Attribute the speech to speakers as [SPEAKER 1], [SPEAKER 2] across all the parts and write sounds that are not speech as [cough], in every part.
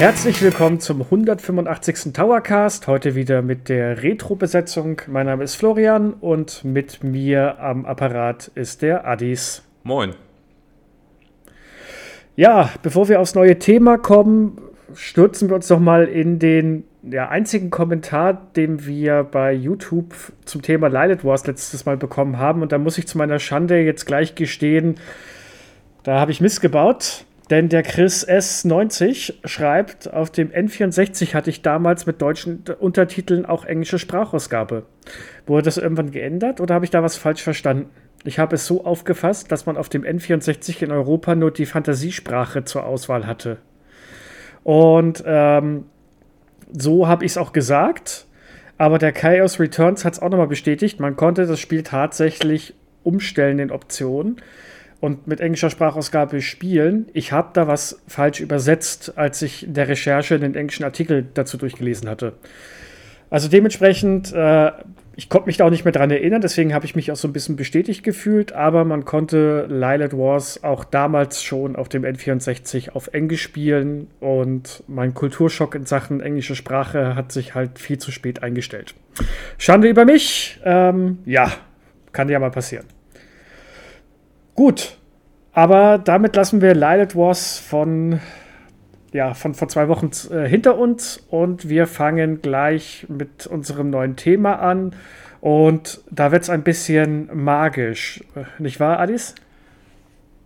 [SPEAKER 1] Herzlich willkommen zum 185. Towercast. Heute wieder mit der Retro-Besetzung. Mein Name ist Florian und mit mir am Apparat ist der Addis.
[SPEAKER 2] Moin.
[SPEAKER 1] Ja, bevor wir aufs neue Thema kommen, stürzen wir uns doch mal in den ja, einzigen Kommentar, den wir bei YouTube zum Thema Lilith Wars letztes Mal bekommen haben. Und da muss ich zu meiner Schande jetzt gleich gestehen, da habe ich missgebaut. Denn der Chris S90 schreibt, auf dem N64 hatte ich damals mit deutschen Untertiteln auch englische Sprachausgabe. Wurde das irgendwann geändert oder habe ich da was falsch verstanden? Ich habe es so aufgefasst, dass man auf dem N64 in Europa nur die Fantasiesprache zur Auswahl hatte. Und ähm, so habe ich es auch gesagt. Aber der Chaos Returns hat es auch nochmal bestätigt. Man konnte das Spiel tatsächlich umstellen in Optionen und mit englischer Sprachausgabe spielen. Ich habe da was falsch übersetzt, als ich in der Recherche den englischen Artikel dazu durchgelesen hatte. Also dementsprechend, äh, ich konnte mich da auch nicht mehr dran erinnern, deswegen habe ich mich auch so ein bisschen bestätigt gefühlt, aber man konnte Lilith Wars auch damals schon auf dem N64 auf Englisch spielen und mein Kulturschock in Sachen englische Sprache hat sich halt viel zu spät eingestellt. Schande über mich, ähm, ja, kann ja mal passieren. Gut, aber damit lassen wir Lilith Wars von, ja, von vor zwei Wochen äh, hinter uns und wir fangen gleich mit unserem neuen Thema an. Und da wird es ein bisschen magisch, nicht wahr, Alice?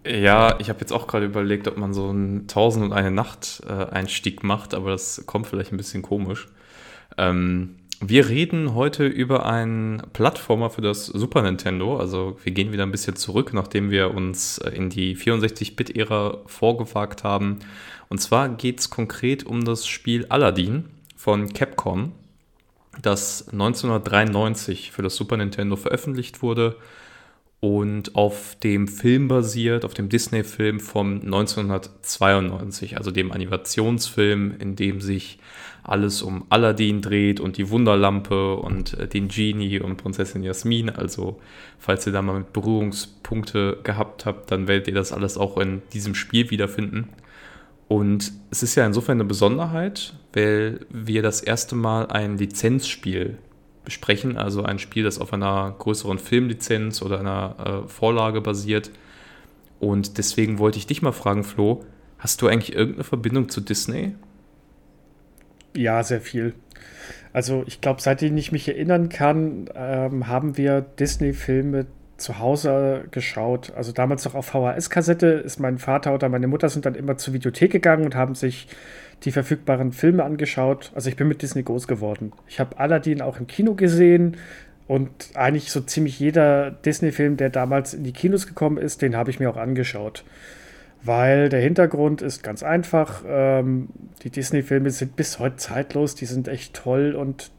[SPEAKER 2] Ja, ich habe jetzt auch gerade überlegt, ob man so einen Tausend und eine Nacht äh, Einstieg macht, aber das kommt vielleicht ein bisschen komisch. Ähm, wir reden heute über einen Plattformer für das Super Nintendo. Also wir gehen wieder ein bisschen zurück, nachdem wir uns äh, in die 64-Bit-Ära vorgewagt haben. Und zwar geht es konkret um das Spiel Aladdin von Capcom, das 1993 für das Super Nintendo veröffentlicht wurde und auf dem Film basiert, auf dem Disney-Film von 1992, also dem Animationsfilm, in dem sich alles um Aladdin dreht und die Wunderlampe und äh, den Genie und Prinzessin Jasmin. Also, falls ihr da mal mit Berührungspunkte gehabt habt, dann werdet ihr das alles auch in diesem Spiel wiederfinden. Und es ist ja insofern eine Besonderheit, weil wir das erste Mal ein Lizenzspiel besprechen, also ein Spiel, das auf einer größeren Filmlizenz oder einer äh, Vorlage basiert. Und deswegen wollte ich dich mal fragen, Flo, hast du eigentlich irgendeine Verbindung zu Disney?
[SPEAKER 1] Ja, sehr viel. Also ich glaube, seitdem ich mich erinnern kann, ähm, haben wir Disney-Filme zu Hause geschaut. Also damals noch auf VHS-Kassette ist mein Vater oder meine Mutter sind dann immer zur Videothek gegangen und haben sich die verfügbaren Filme angeschaut. Also ich bin mit Disney groß geworden. Ich habe Aladdin auch im Kino gesehen und eigentlich so ziemlich jeder Disney-Film, der damals in die Kinos gekommen ist, den habe ich mir auch angeschaut weil der Hintergrund ist ganz einfach. Ähm, die Disney-Filme sind bis heute zeitlos, die sind echt toll und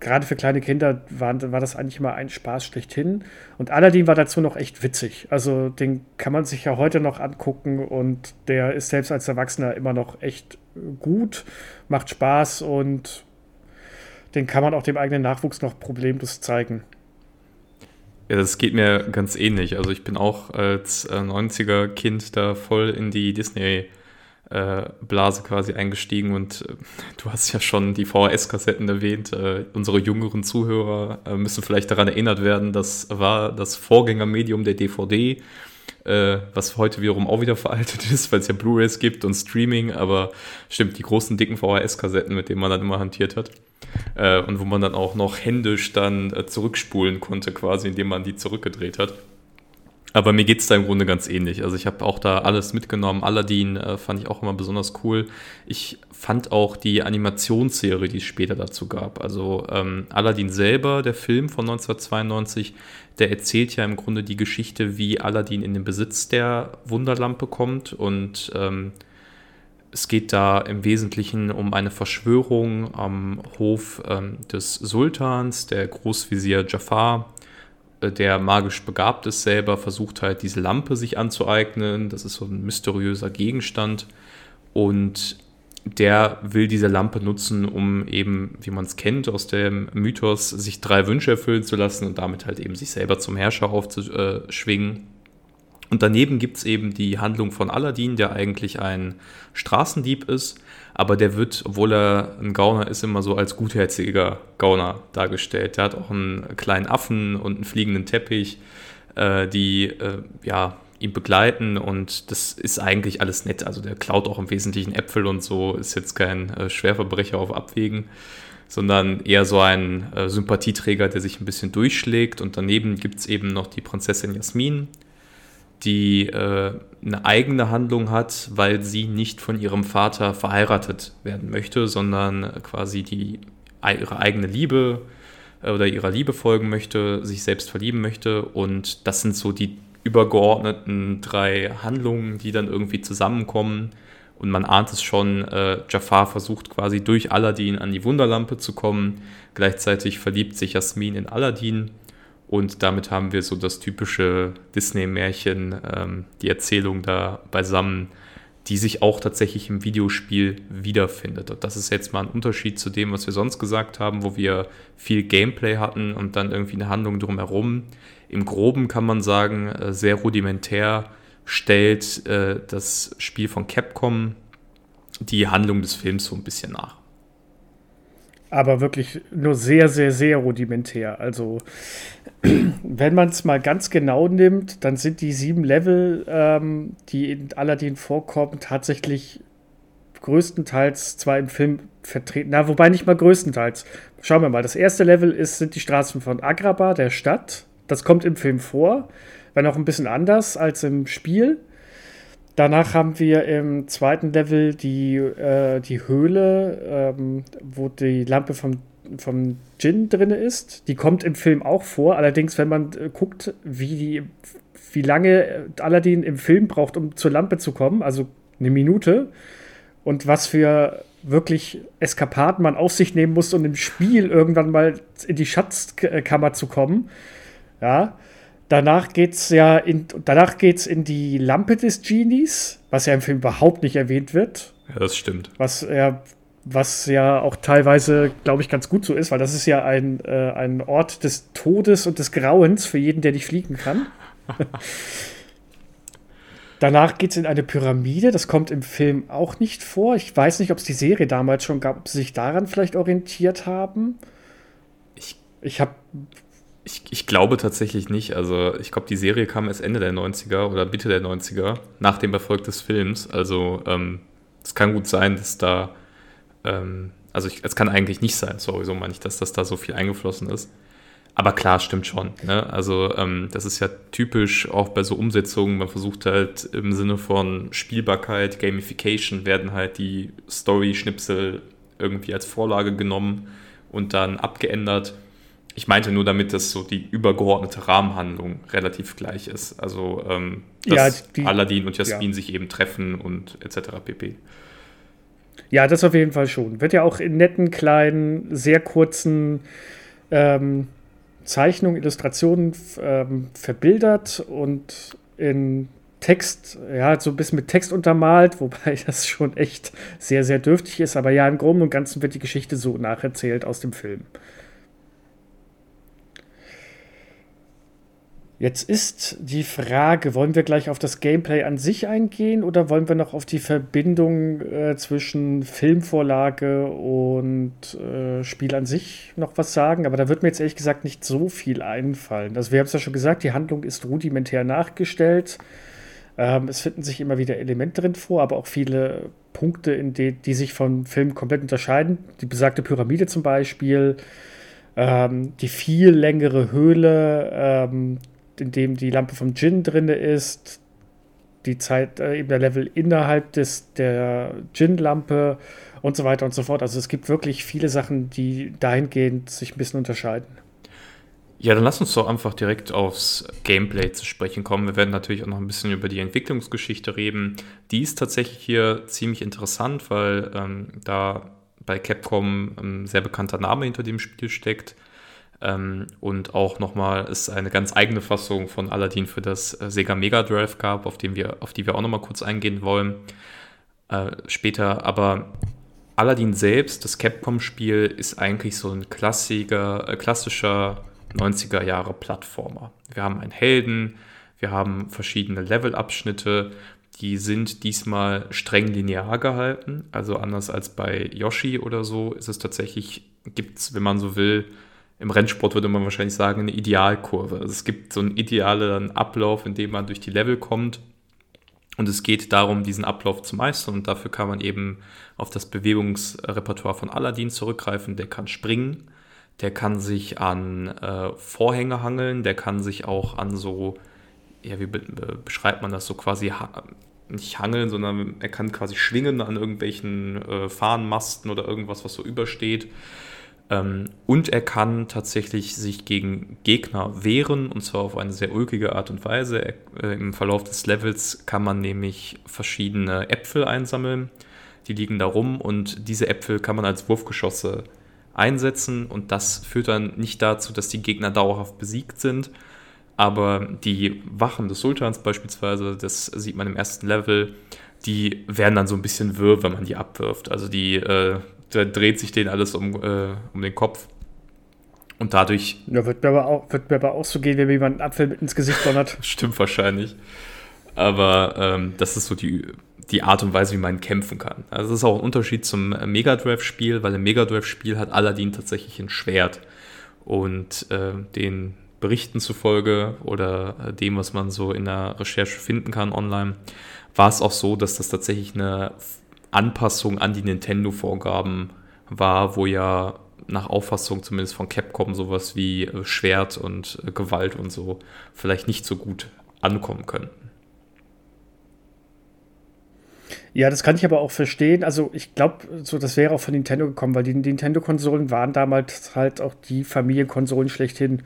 [SPEAKER 1] gerade für kleine Kinder waren, war das eigentlich immer ein Spaß schlechthin. Und Aladdin war dazu noch echt witzig. Also den kann man sich ja heute noch angucken und der ist selbst als Erwachsener immer noch echt gut, macht Spaß und den kann man auch dem eigenen Nachwuchs noch problemlos zeigen.
[SPEAKER 2] Ja, das geht mir ganz ähnlich. Also ich bin auch als äh, 90er-Kind da voll in die Disney- äh, Blase quasi eingestiegen und äh, du hast ja schon die VHS-Kassetten erwähnt. Äh, unsere jüngeren Zuhörer äh, müssen vielleicht daran erinnert werden, das war das Vorgängermedium der DVD, äh, was heute wiederum auch wieder veraltet ist, weil es ja Blu-rays gibt und Streaming, aber stimmt, die großen dicken VHS-Kassetten, mit denen man dann immer hantiert hat äh, und wo man dann auch noch händisch dann äh, zurückspulen konnte, quasi, indem man die zurückgedreht hat. Aber mir geht es da im Grunde ganz ähnlich. Also ich habe auch da alles mitgenommen. Aladdin äh, fand ich auch immer besonders cool. Ich fand auch die Animationsserie, die es später dazu gab. Also ähm, Aladdin selber, der Film von 1992, der erzählt ja im Grunde die Geschichte, wie Aladdin in den Besitz der Wunderlampe kommt und ähm, es geht da im Wesentlichen um eine Verschwörung am Hof ähm, des Sultans, der Großvizier Jafar, äh, der magisch begabt ist selber, versucht halt diese Lampe sich anzueignen. Das ist so ein mysteriöser Gegenstand. Und der will diese Lampe nutzen, um eben, wie man es kennt aus dem Mythos, sich drei Wünsche erfüllen zu lassen und damit halt eben sich selber zum Herrscher aufzuschwingen. Und daneben gibt es eben die Handlung von Aladdin, der eigentlich ein Straßendieb ist, aber der wird, obwohl er ein Gauner ist, immer so als gutherziger Gauner dargestellt. Der hat auch einen kleinen Affen und einen fliegenden Teppich, äh, die äh, ja, ihn begleiten und das ist eigentlich alles nett. Also der klaut auch im Wesentlichen Äpfel und so, ist jetzt kein äh, Schwerverbrecher auf Abwägen, sondern eher so ein äh, Sympathieträger, der sich ein bisschen durchschlägt. Und daneben gibt es eben noch die Prinzessin Jasmin, die äh, eine eigene Handlung hat, weil sie nicht von ihrem Vater verheiratet werden möchte, sondern quasi die, ihre eigene Liebe äh, oder ihrer Liebe folgen möchte, sich selbst verlieben möchte. Und das sind so die übergeordneten drei Handlungen, die dann irgendwie zusammenkommen. Und man ahnt es schon, äh, Jafar versucht quasi durch Aladdin an die Wunderlampe zu kommen. Gleichzeitig verliebt sich Jasmin in Aladdin und damit haben wir so das typische Disney-Märchen, ähm, die Erzählung da beisammen, die sich auch tatsächlich im Videospiel wiederfindet. Und das ist jetzt mal ein Unterschied zu dem, was wir sonst gesagt haben, wo wir viel Gameplay hatten und dann irgendwie eine Handlung drumherum. Im Groben kann man sagen, äh, sehr rudimentär stellt äh, das Spiel von Capcom die Handlung des Films so ein bisschen nach
[SPEAKER 1] aber wirklich nur sehr, sehr, sehr rudimentär. Also, [clears throat] wenn man es mal ganz genau nimmt, dann sind die sieben Level, ähm, die in Aladdin vorkommen, tatsächlich größtenteils zwar im Film vertreten, na, wobei nicht mal größtenteils. Schauen wir mal, das erste Level ist, sind die Straßen von Agrabah, der Stadt. Das kommt im Film vor, wenn auch ein bisschen anders als im Spiel. Danach haben wir im zweiten Level die, äh, die Höhle, ähm, wo die Lampe vom, vom Djinn drin ist. Die kommt im Film auch vor. Allerdings, wenn man äh, guckt, wie, die, wie lange Aladdin im Film braucht, um zur Lampe zu kommen, also eine Minute, und was für wirklich Eskapaden man auf sich nehmen muss, um im Spiel irgendwann mal in die Schatzkammer zu kommen. Ja, Danach geht's ja in, danach geht's in die Lampe des Genies, was ja im Film überhaupt nicht erwähnt wird.
[SPEAKER 2] Ja, das stimmt.
[SPEAKER 1] Was ja, was ja auch teilweise, glaube ich, ganz gut so ist, weil das ist ja ein, äh, ein Ort des Todes und des Grauens für jeden, der nicht fliegen kann. [laughs] Danach geht es in eine Pyramide. Das kommt im Film auch nicht vor. Ich weiß nicht, ob es die Serie damals schon gab, ob sie sich daran vielleicht orientiert haben. Ich, ich habe
[SPEAKER 2] ich, ich glaube tatsächlich nicht. Also ich glaube, die Serie kam erst Ende der 90er oder Mitte der 90er, nach dem Erfolg des Films. Also ähm, es kann gut sein, dass da, ähm, also ich, es kann eigentlich nicht sein, sorry, so meine ich, dass das da so viel eingeflossen ist. Aber klar, stimmt schon. Ne? Also ähm, das ist ja typisch auch bei so Umsetzungen. Man versucht halt im Sinne von Spielbarkeit, Gamification werden halt die Story-Schnipsel irgendwie als Vorlage genommen und dann abgeändert. Ich meinte nur damit, dass so die übergeordnete Rahmenhandlung relativ gleich ist. Also, ähm, dass ja, die, Aladdin und Jasmin ja. sich eben treffen und etc. pp.
[SPEAKER 1] Ja, das auf jeden Fall schon. Wird ja auch in netten, kleinen, sehr kurzen ähm, Zeichnungen, Illustrationen ähm, verbildert und in Text, ja, so ein bisschen mit Text untermalt, [laughs] wobei das schon echt sehr, sehr dürftig ist. Aber ja, im Groben und Ganzen wird die Geschichte so nacherzählt aus dem Film. Jetzt ist die Frage, wollen wir gleich auf das Gameplay an sich eingehen oder wollen wir noch auf die Verbindung äh, zwischen Filmvorlage und äh, Spiel an sich noch was sagen? Aber da wird mir jetzt ehrlich gesagt nicht so viel einfallen. Also wir haben es ja schon gesagt, die Handlung ist rudimentär nachgestellt. Ähm, es finden sich immer wieder Elemente drin vor, aber auch viele Punkte, in die, die sich vom Film komplett unterscheiden. Die besagte Pyramide zum Beispiel. Ähm, die viel längere Höhle, ähm, in dem die Lampe vom Djinn drin ist, die Zeit, äh, eben der Level innerhalb des, der Djinn-Lampe und so weiter und so fort. Also es gibt wirklich viele Sachen, die dahingehend sich ein bisschen unterscheiden.
[SPEAKER 2] Ja, dann lass uns doch einfach direkt aufs Gameplay zu sprechen kommen. Wir werden natürlich auch noch ein bisschen über die Entwicklungsgeschichte reden. Die ist tatsächlich hier ziemlich interessant, weil ähm, da bei Capcom ein sehr bekannter Name hinter dem Spiel steckt. Ähm, und auch nochmal es eine ganz eigene Fassung von Aladdin für das äh, Sega Mega Drive gab, auf, dem wir, auf die wir auch nochmal kurz eingehen wollen äh, später. Aber Aladdin selbst, das Capcom-Spiel, ist eigentlich so ein klassischer, äh, klassischer 90er Jahre Plattformer. Wir haben einen Helden, Wir haben verschiedene Levelabschnitte, die sind diesmal streng linear gehalten. Also anders als bei Yoshi oder so ist es tatsächlich, gibt es, wenn man so will, im Rennsport würde man wahrscheinlich sagen, eine Idealkurve. Also es gibt so einen idealen Ablauf, in dem man durch die Level kommt. Und es geht darum, diesen Ablauf zu meistern. Und dafür kann man eben auf das Bewegungsrepertoire von Aladdin zurückgreifen. Der kann springen, der kann sich an äh, Vorhänge hangeln, der kann sich auch an so ja, wie beschreibt man das so quasi, ha nicht hangeln, sondern er kann quasi schwingen an irgendwelchen äh, Fahnenmasten oder irgendwas, was so übersteht. Ähm, und er kann tatsächlich sich gegen Gegner wehren, und zwar auf eine sehr ulkige Art und Weise. Er, äh, Im Verlauf des Levels kann man nämlich verschiedene Äpfel einsammeln. Die liegen da rum und diese Äpfel kann man als Wurfgeschosse einsetzen und das führt dann nicht dazu, dass die Gegner dauerhaft besiegt sind, aber die Wachen des Sultans beispielsweise, das sieht man im ersten Level, die werden dann so ein bisschen wirr, wenn man die abwirft. Also die, äh, da dreht sich denen alles um, äh, um den Kopf. Und dadurch.
[SPEAKER 1] Ja, wird mir aber auch, wird mir aber auch so gehen, wenn mir jemand einen Apfel mit ins Gesicht donnert. [laughs]
[SPEAKER 2] Stimmt wahrscheinlich. Aber ähm, das ist so die, die Art und Weise, wie man kämpfen kann. Also das ist auch ein Unterschied zum Mega Drive-Spiel, weil im Mega Drive-Spiel hat Aladdin tatsächlich ein Schwert. Und äh, den Berichten zufolge oder äh, dem, was man so in der Recherche finden kann online, war es auch so, dass das tatsächlich eine Anpassung an die Nintendo-Vorgaben war, wo ja nach Auffassung zumindest von Capcom sowas wie äh, Schwert und äh, Gewalt und so vielleicht nicht so gut ankommen könnten.
[SPEAKER 1] Ja, das kann ich aber auch verstehen. Also ich glaube, so das wäre auch von Nintendo gekommen, weil die Nintendo-Konsolen waren damals halt auch die Familienkonsolen schlechthin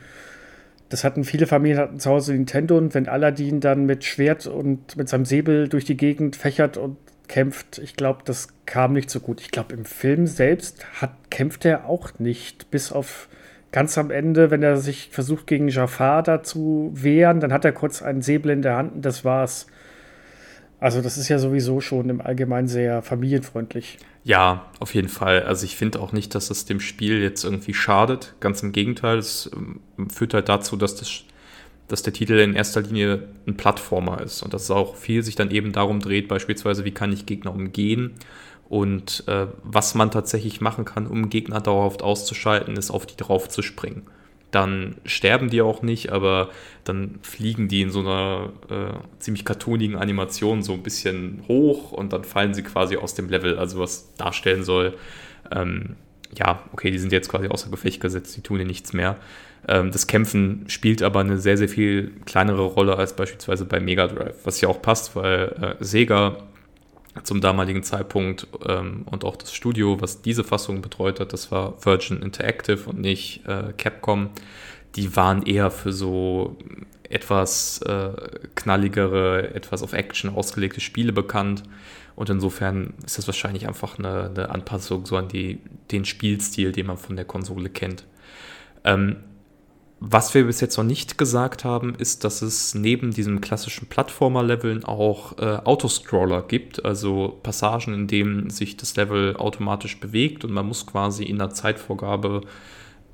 [SPEAKER 1] das hatten viele Familien hatten zu Hause Nintendo und wenn Aladdin dann mit Schwert und mit seinem Säbel durch die Gegend fächert und kämpft, ich glaube, das kam nicht so gut. Ich glaube, im Film selbst hat, kämpft er auch nicht, bis auf ganz am Ende, wenn er sich versucht gegen Jafar da zu wehren, dann hat er kurz einen Säbel in der Hand und das war's. Also das ist ja sowieso schon im Allgemeinen sehr familienfreundlich.
[SPEAKER 2] Ja, auf jeden Fall. Also ich finde auch nicht, dass es dem Spiel jetzt irgendwie schadet. Ganz im Gegenteil, es ähm, führt halt dazu, dass, das, dass der Titel in erster Linie ein Plattformer ist und dass es auch viel sich dann eben darum dreht, beispielsweise, wie kann ich Gegner umgehen und äh, was man tatsächlich machen kann, um Gegner dauerhaft auszuschalten, ist auf die drauf zu springen dann sterben die auch nicht, aber dann fliegen die in so einer äh, ziemlich cartoonigen Animation so ein bisschen hoch und dann fallen sie quasi aus dem Level, also was darstellen soll, ähm, ja, okay, die sind jetzt quasi außer Gefecht gesetzt, die tun ja nichts mehr. Ähm, das Kämpfen spielt aber eine sehr, sehr viel kleinere Rolle als beispielsweise bei Mega Drive, was ja auch passt, weil äh, Sega zum damaligen Zeitpunkt ähm, und auch das Studio, was diese Fassung betreut hat, das war Virgin Interactive und nicht äh, Capcom. Die waren eher für so etwas äh, knalligere, etwas auf Action ausgelegte Spiele bekannt. Und insofern ist das wahrscheinlich einfach eine, eine Anpassung so an die, den Spielstil, den man von der Konsole kennt. Ähm, was wir bis jetzt noch nicht gesagt haben, ist, dass es neben diesem klassischen Plattformer-Leveln auch äh, Autoscroller gibt, also Passagen, in denen sich das Level automatisch bewegt und man muss quasi in der Zeitvorgabe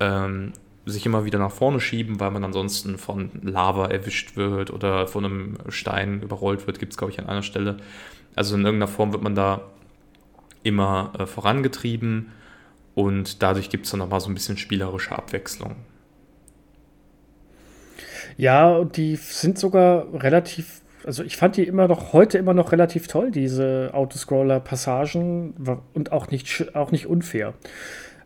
[SPEAKER 2] ähm, sich immer wieder nach vorne schieben, weil man ansonsten von Lava erwischt wird oder von einem Stein überrollt wird, gibt es, glaube ich, an einer Stelle. Also in irgendeiner Form wird man da immer äh, vorangetrieben und dadurch gibt es dann nochmal so ein bisschen spielerische Abwechslung.
[SPEAKER 1] Ja, und die sind sogar relativ, also ich fand die immer noch, heute immer noch relativ toll, diese Autoscroller-Passagen und auch nicht, auch nicht unfair.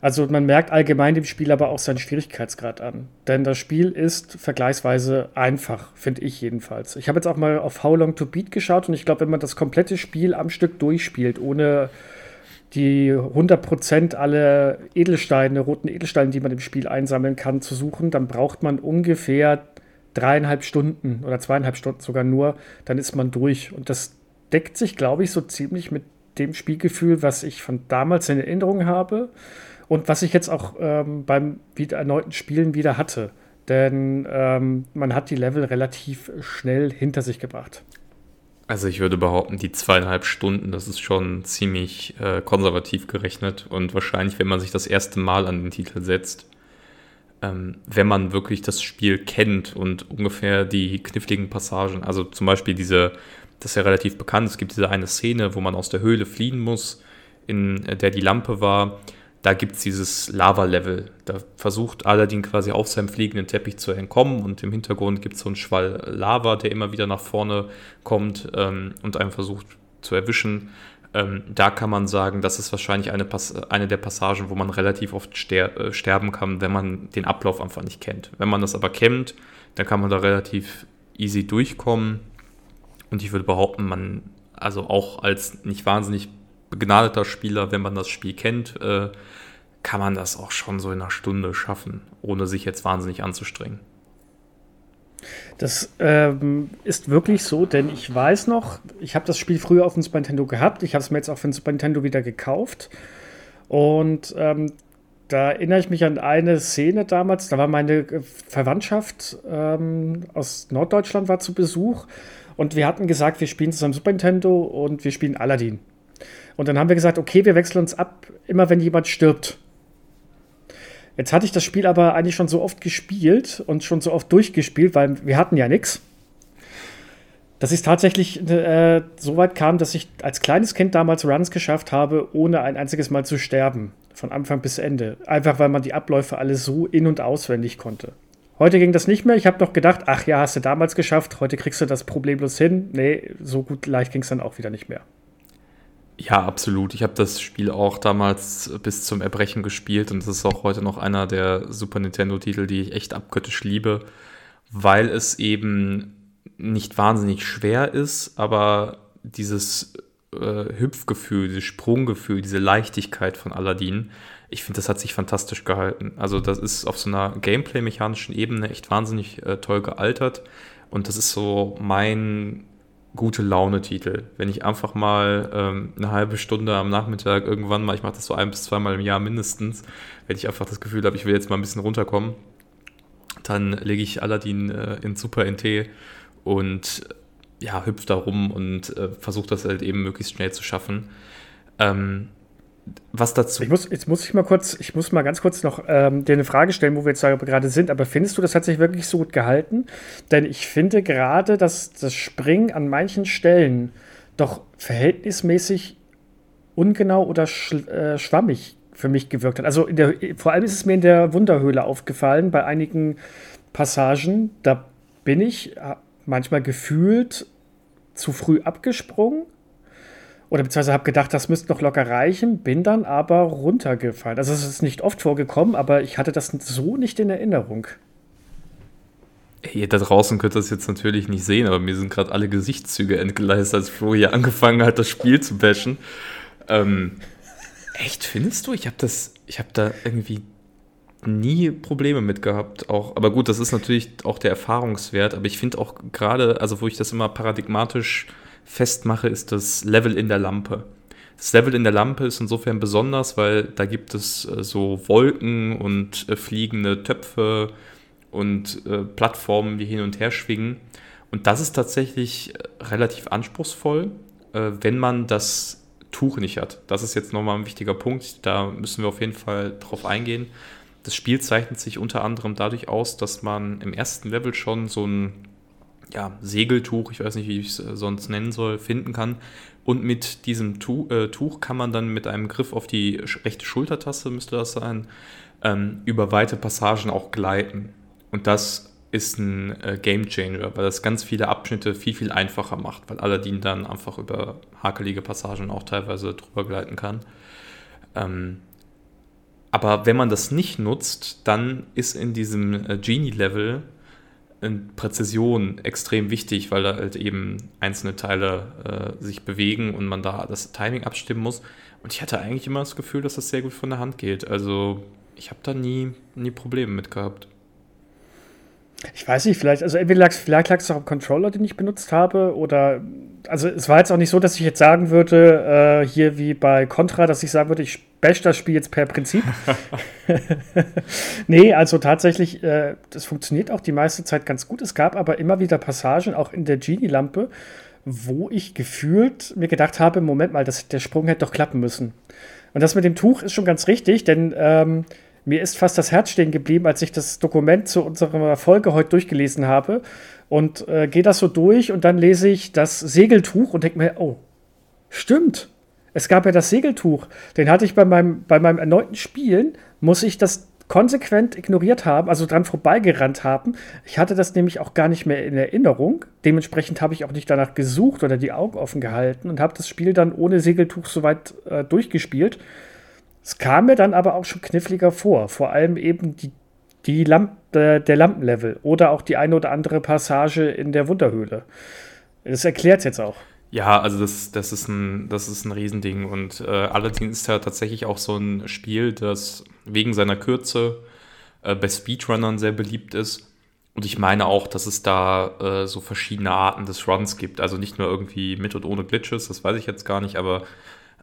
[SPEAKER 1] Also man merkt allgemein dem Spiel aber auch seinen Schwierigkeitsgrad an. Denn das Spiel ist vergleichsweise einfach, finde ich jedenfalls. Ich habe jetzt auch mal auf How Long to Beat geschaut und ich glaube, wenn man das komplette Spiel am Stück durchspielt, ohne die 100% alle Edelsteine, roten Edelsteine, die man im Spiel einsammeln kann, zu suchen, dann braucht man ungefähr dreieinhalb Stunden oder zweieinhalb Stunden sogar nur, dann ist man durch. Und das deckt sich, glaube ich, so ziemlich mit dem Spielgefühl, was ich von damals in Erinnerung habe und was ich jetzt auch ähm, beim wieder erneuten Spielen wieder hatte. Denn ähm, man hat die Level relativ schnell hinter sich gebracht.
[SPEAKER 2] Also ich würde behaupten, die zweieinhalb Stunden, das ist schon ziemlich äh, konservativ gerechnet und wahrscheinlich, wenn man sich das erste Mal an den Titel setzt, ähm, wenn man wirklich das Spiel kennt und ungefähr die kniffligen Passagen, also zum Beispiel diese, das ist ja relativ bekannt, es gibt diese eine Szene, wo man aus der Höhle fliehen muss, in der die Lampe war, da gibt es dieses Lava-Level. Da versucht Aladdin quasi auf seinem fliegenden Teppich zu entkommen und im Hintergrund gibt es so einen Schwall Lava, der immer wieder nach vorne kommt ähm, und einen versucht zu erwischen. Ähm, da kann man sagen, das ist wahrscheinlich eine, eine der Passagen, wo man relativ oft ster äh, sterben kann, wenn man den Ablauf einfach nicht kennt. Wenn man das aber kennt, dann kann man da relativ easy durchkommen. Und ich würde behaupten, man, also auch als nicht wahnsinnig begnadeter Spieler, wenn man das Spiel kennt, äh, kann man das auch schon so in einer Stunde schaffen, ohne sich jetzt wahnsinnig anzustrengen.
[SPEAKER 1] Das ähm, ist wirklich so, denn ich weiß noch, ich habe das Spiel früher auf dem Super Nintendo gehabt. Ich habe es mir jetzt auch für den Super Nintendo wieder gekauft. Und ähm, da erinnere ich mich an eine Szene damals. Da war meine Verwandtschaft ähm, aus Norddeutschland war zu Besuch. Und wir hatten gesagt, wir spielen zusammen Super Nintendo und wir spielen Aladdin. Und dann haben wir gesagt, okay, wir wechseln uns ab, immer wenn jemand stirbt. Jetzt hatte ich das Spiel aber eigentlich schon so oft gespielt und schon so oft durchgespielt, weil wir hatten ja nichts. Dass ich tatsächlich äh, so weit kam, dass ich als kleines Kind damals Runs geschafft habe, ohne ein einziges Mal zu sterben. Von Anfang bis Ende. Einfach weil man die Abläufe alle so in- und auswendig konnte. Heute ging das nicht mehr. Ich habe noch gedacht, ach ja, hast du damals geschafft, heute kriegst du das problemlos hin. Nee, so gut leicht ging es dann auch wieder nicht mehr.
[SPEAKER 2] Ja, absolut. Ich habe das Spiel auch damals bis zum Erbrechen gespielt und das ist auch heute noch einer der Super Nintendo-Titel, die ich echt abgöttisch liebe, weil es eben nicht wahnsinnig schwer ist, aber dieses äh, Hüpfgefühl, dieses Sprunggefühl, diese Leichtigkeit von Aladdin, ich finde, das hat sich fantastisch gehalten. Also das ist auf so einer Gameplay-mechanischen Ebene echt wahnsinnig äh, toll gealtert und das ist so mein gute Laune-Titel. Wenn ich einfach mal ähm, eine halbe Stunde am Nachmittag irgendwann mal, ich mache das so ein bis zweimal im Jahr mindestens, wenn ich einfach das Gefühl habe, ich will jetzt mal ein bisschen runterkommen, dann lege ich Aladdin äh, in Super NT und ja, hüpft da rum und äh, versuche das halt eben möglichst schnell zu schaffen. Ähm, was dazu.
[SPEAKER 1] Ich muss, jetzt muss ich mal kurz, ich muss mal ganz kurz noch ähm, dir eine Frage stellen, wo wir jetzt gerade sind. Aber findest du, das hat sich wirklich so gut gehalten? Denn ich finde gerade, dass das Springen an manchen Stellen doch verhältnismäßig ungenau oder schl äh, schwammig für mich gewirkt hat. Also der, vor allem ist es mir in der Wunderhöhle aufgefallen, bei einigen Passagen, da bin ich äh, manchmal gefühlt zu früh abgesprungen oder beziehungsweise habe gedacht, das müsste noch locker reichen, bin dann aber runtergefallen. Also es ist nicht oft vorgekommen, aber ich hatte das so nicht in Erinnerung.
[SPEAKER 2] Ihr da draußen könnt das jetzt natürlich nicht sehen, aber mir sind gerade alle Gesichtszüge entgleist, als Flo hier angefangen hat, das Spiel zu bashen. Ähm, echt, findest du? Ich habe das, ich habe da irgendwie nie Probleme mit gehabt. Auch, aber gut, das ist natürlich auch der Erfahrungswert, aber ich finde auch gerade, also wo ich das immer paradigmatisch festmache, ist das Level in der Lampe. Das Level in der Lampe ist insofern besonders, weil da gibt es äh, so Wolken und äh, fliegende Töpfe und äh, Plattformen, die hin und her schwingen. Und das ist tatsächlich relativ anspruchsvoll, wenn man das Tuch nicht hat. Das ist jetzt nochmal ein wichtiger Punkt. Da müssen wir auf jeden Fall drauf eingehen. Das Spiel zeichnet sich unter anderem dadurch aus, dass man im ersten Level schon so ein ja, Segeltuch, ich weiß nicht, wie ich es äh, sonst nennen soll, finden kann. Und mit diesem Tuch, äh, Tuch kann man dann mit einem Griff auf die rechte Schultertaste, müsste das sein, ähm, über weite Passagen auch gleiten. Und das ist ein äh, Game Changer, weil das ganz viele Abschnitte viel, viel einfacher macht, weil Aladdin dann einfach über hakelige Passagen auch teilweise drüber gleiten kann. Ähm, aber wenn man das nicht nutzt, dann ist in diesem äh, Genie-Level Präzision extrem wichtig, weil da halt eben einzelne Teile äh, sich bewegen und man da das Timing abstimmen muss. Und ich hatte eigentlich immer das Gefühl, dass das sehr gut von der Hand geht. Also ich habe da nie, nie Probleme mit gehabt.
[SPEAKER 1] Ich weiß nicht, vielleicht, also entweder lag es vielleicht lag's auch am Controller, den ich benutzt habe, oder also es war jetzt auch nicht so, dass ich jetzt sagen würde, äh, hier wie bei Contra, dass ich sagen würde, ich bash das Spiel jetzt per Prinzip. [laughs] [laughs] nee, also tatsächlich, äh, das funktioniert auch die meiste Zeit ganz gut. Es gab aber immer wieder Passagen, auch in der Genie-Lampe, wo ich gefühlt mir gedacht habe, Moment mal, das, der Sprung hätte doch klappen müssen. Und das mit dem Tuch ist schon ganz richtig, denn ähm, mir ist fast das Herz stehen geblieben, als ich das Dokument zu unserer Folge heute durchgelesen habe und äh, gehe das so durch und dann lese ich das Segeltuch und denke mir, oh, stimmt. Es gab ja das Segeltuch. Den hatte ich bei meinem, bei meinem erneuten Spielen, muss ich das konsequent ignoriert haben, also dran vorbeigerannt haben. Ich hatte das nämlich auch gar nicht mehr in Erinnerung. Dementsprechend habe ich auch nicht danach gesucht oder die Augen offen gehalten und habe das Spiel dann ohne Segeltuch soweit äh, durchgespielt. Es kam mir dann aber auch schon kniffliger vor. Vor allem eben die, die Lamp äh, der Lampenlevel oder auch die eine oder andere Passage in der Wunderhöhle. Das erklärt es jetzt auch.
[SPEAKER 2] Ja, also das, das, ist ein, das ist ein Riesending. Und äh, Aladdin ist ja tatsächlich auch so ein Spiel, das wegen seiner Kürze äh, bei Speedrunnern sehr beliebt ist. Und ich meine auch, dass es da äh, so verschiedene Arten des Runs gibt. Also nicht nur irgendwie mit und ohne Glitches, das weiß ich jetzt gar nicht, aber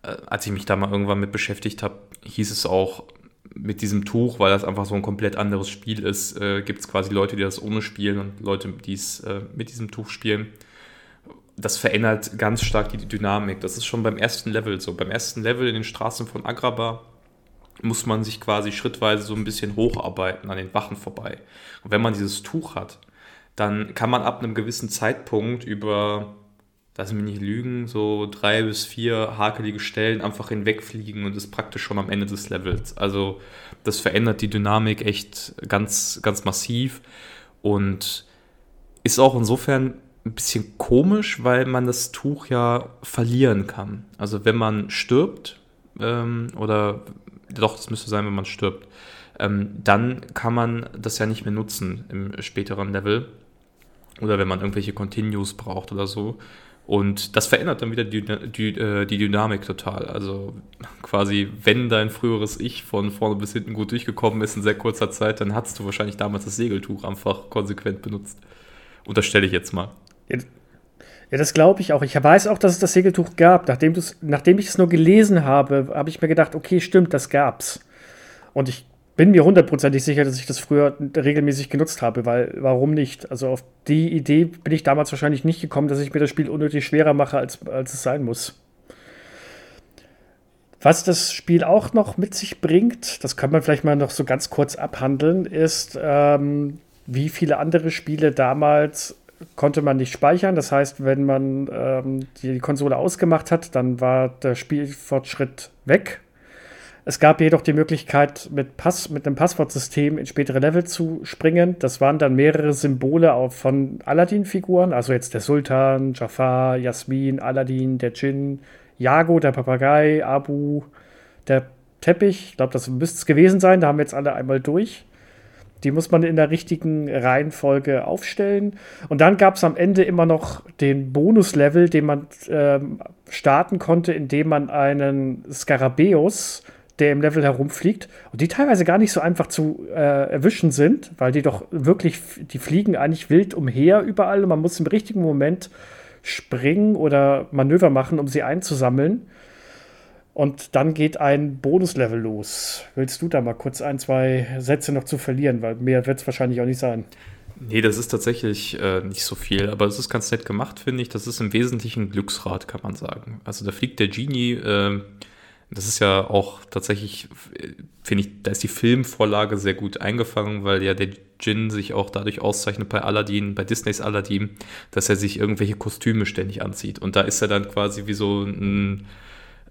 [SPEAKER 2] als ich mich da mal irgendwann mit beschäftigt habe, hieß es auch, mit diesem Tuch, weil das einfach so ein komplett anderes Spiel ist, äh, gibt es quasi Leute, die das ohne spielen und Leute, die es äh, mit diesem Tuch spielen das verändert ganz stark die Dynamik. Das ist schon beim ersten Level so. Beim ersten Level in den Straßen von Agrabah muss man sich quasi schrittweise so ein bisschen hocharbeiten an den Wachen vorbei. Und wenn man dieses Tuch hat, dann kann man ab einem gewissen Zeitpunkt über, lass mich nicht lügen, so drei bis vier hakelige Stellen einfach hinwegfliegen und ist praktisch schon am Ende des Levels. Also das verändert die Dynamik echt ganz, ganz massiv und ist auch insofern ein bisschen komisch, weil man das Tuch ja verlieren kann. Also wenn man stirbt, ähm, oder doch, das müsste sein, wenn man stirbt, ähm, dann kann man das ja nicht mehr nutzen im späteren Level. Oder wenn man irgendwelche Continues braucht oder so. Und das verändert dann wieder die, die, äh, die, Dynamik total. Also quasi, wenn dein früheres Ich von vorne bis hinten gut durchgekommen ist in sehr kurzer Zeit, dann hattest du wahrscheinlich damals das Segeltuch einfach konsequent benutzt. Unterstelle ich jetzt mal.
[SPEAKER 1] Ja, das glaube ich auch. Ich weiß auch, dass es das Segeltuch gab. Nachdem, nachdem ich es nur gelesen habe, habe ich mir gedacht, okay, stimmt, das gab's. Und ich bin mir hundertprozentig sicher, dass ich das früher regelmäßig genutzt habe, weil warum nicht? Also auf die Idee bin ich damals wahrscheinlich nicht gekommen, dass ich mir das Spiel unnötig schwerer mache, als, als es sein muss. Was das Spiel auch noch mit sich bringt, das kann man vielleicht mal noch so ganz kurz abhandeln, ist, ähm, wie viele andere Spiele damals konnte man nicht speichern. Das heißt, wenn man ähm, die Konsole ausgemacht hat, dann war der Spielfortschritt weg. Es gab jedoch die Möglichkeit, mit, Pass, mit einem Passwortsystem in spätere Level zu springen. Das waren dann mehrere Symbole auch von Aladdin-Figuren, also jetzt der Sultan, Jafar, Jasmin, Aladdin, der Djinn, Jago, der Papagei, Abu, der Teppich. Ich glaube, das müsste es gewesen sein. Da haben wir jetzt alle einmal durch. Die muss man in der richtigen Reihenfolge aufstellen. Und dann gab es am Ende immer noch den Bonuslevel, den man ähm, starten konnte, indem man einen Skarabäus, der im Level herumfliegt, und die teilweise gar nicht so einfach zu äh, erwischen sind, weil die doch wirklich, die fliegen eigentlich wild umher überall und man muss im richtigen Moment springen oder Manöver machen, um sie einzusammeln. Und dann geht ein Bonuslevel los. Willst du da mal kurz ein, zwei Sätze noch zu verlieren? Weil mehr wird es wahrscheinlich auch nicht sein.
[SPEAKER 2] Nee, das ist tatsächlich äh, nicht so viel, aber es ist ganz nett gemacht, finde ich. Das ist im Wesentlichen ein Glücksrad, kann man sagen. Also da fliegt der Genie, äh, das ist ja auch tatsächlich, finde ich, da ist die Filmvorlage sehr gut eingefangen, weil ja der Jin sich auch dadurch auszeichnet bei Aladdin, bei Disneys Aladdin, dass er sich irgendwelche Kostüme ständig anzieht. Und da ist er dann quasi wie so ein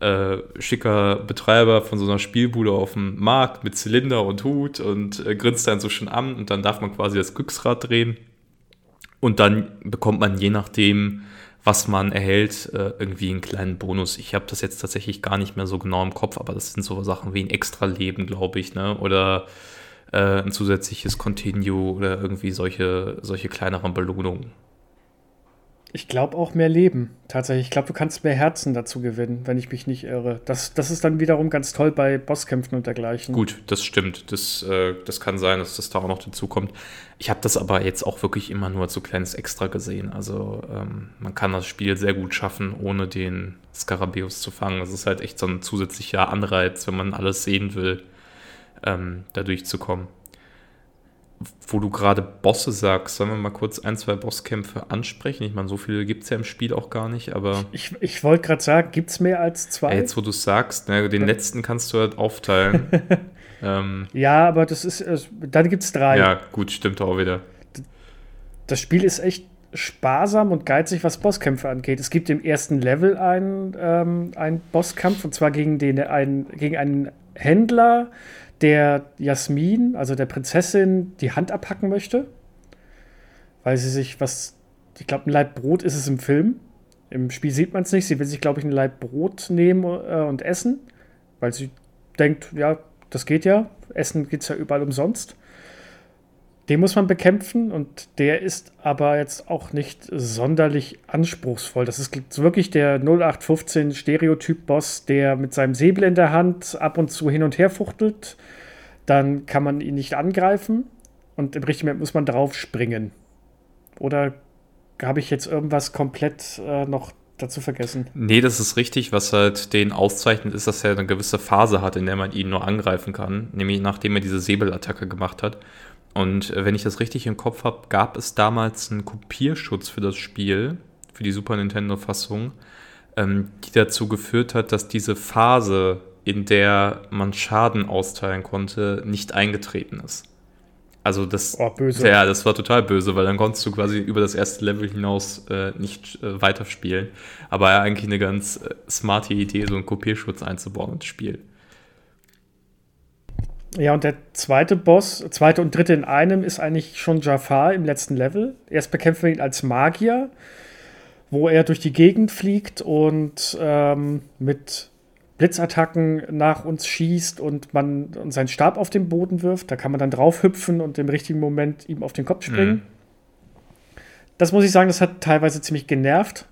[SPEAKER 2] äh, schicker Betreiber von so einer Spielbude auf dem Markt mit Zylinder und Hut und äh, grinst dann so schön an und dann darf man quasi das Glücksrad drehen und dann bekommt man je nachdem, was man erhält, äh, irgendwie einen kleinen Bonus. Ich habe das jetzt tatsächlich gar nicht mehr so genau im Kopf, aber das sind so Sachen wie ein Extra-Leben, glaube ich, ne? oder äh, ein zusätzliches Continue oder irgendwie solche, solche kleineren Belohnungen.
[SPEAKER 1] Ich glaube auch mehr Leben. Tatsächlich. Ich glaube, du kannst mehr Herzen dazu gewinnen, wenn ich mich nicht irre. Das, das ist dann wiederum ganz toll bei Bosskämpfen und dergleichen.
[SPEAKER 2] Gut, das stimmt. Das, äh, das kann sein, dass das da auch noch dazu kommt. Ich habe das aber jetzt auch wirklich immer nur als so kleines Extra gesehen. Also ähm, man kann das Spiel sehr gut schaffen, ohne den Skarabäus zu fangen. Das ist halt echt so ein zusätzlicher Anreiz, wenn man alles sehen will, ähm, da durchzukommen wo du gerade Bosse sagst, sollen wir mal kurz ein, zwei Bosskämpfe ansprechen? Ich meine, so viele gibt es ja im Spiel auch gar nicht, aber.
[SPEAKER 1] Ich, ich wollte gerade sagen, gibt es mehr als zwei?
[SPEAKER 2] Jetzt, wo du es sagst, ne, den ja. letzten kannst du halt aufteilen. [laughs]
[SPEAKER 1] Ähm, ja, aber das ist, dann gibt es drei.
[SPEAKER 2] Ja, gut, stimmt auch wieder.
[SPEAKER 1] Das Spiel ist echt sparsam und geizig, was Bosskämpfe angeht. Es gibt im ersten Level einen, ähm, einen Bosskampf, und zwar gegen, den, einen, gegen einen Händler, der Jasmin, also der Prinzessin, die Hand abhacken möchte. Weil sie sich was, ich glaube, ein Leib Brot ist es im Film. Im Spiel sieht man es nicht. Sie will sich, glaube ich, ein Leib Brot nehmen äh, und essen, weil sie denkt, ja, das geht ja. Essen geht es ja überall umsonst. Den muss man bekämpfen und der ist aber jetzt auch nicht sonderlich anspruchsvoll. Das ist wirklich der 0815 Stereotyp-Boss, der mit seinem Säbel in der Hand ab und zu hin und her fuchtelt. Dann kann man ihn nicht angreifen und im richtigen Moment muss man drauf springen. Oder habe ich jetzt irgendwas komplett äh, noch dazu vergessen?
[SPEAKER 2] Nee, das ist richtig. Was halt den auszeichnet, ist, dass er eine gewisse Phase hat, in der man ihn nur angreifen kann. Nämlich nachdem er diese Säbelattacke gemacht hat. Und äh, wenn ich das richtig im Kopf habe, gab es damals einen Kopierschutz für das Spiel, für die Super Nintendo-Fassung, ähm, die dazu geführt hat, dass diese Phase, in der man Schaden austeilen konnte, nicht eingetreten ist. Also das,
[SPEAKER 1] oh, böse.
[SPEAKER 2] ja, das war total böse, weil dann konntest du quasi über das erste Level hinaus äh, nicht äh, weiterspielen. Aber ja, eigentlich eine ganz äh, smarte Idee, so einen Kopierschutz einzubauen ins Spiel.
[SPEAKER 1] Ja, und der zweite Boss, zweite und dritte in einem, ist eigentlich schon Jafar im letzten Level. Erst bekämpfen wir ihn als Magier, wo er durch die Gegend fliegt und ähm, mit Blitzattacken nach uns schießt und man und seinen Stab auf den Boden wirft. Da kann man dann drauf hüpfen und im richtigen Moment ihm auf den Kopf springen. Mhm. Das muss ich sagen, das hat teilweise ziemlich genervt.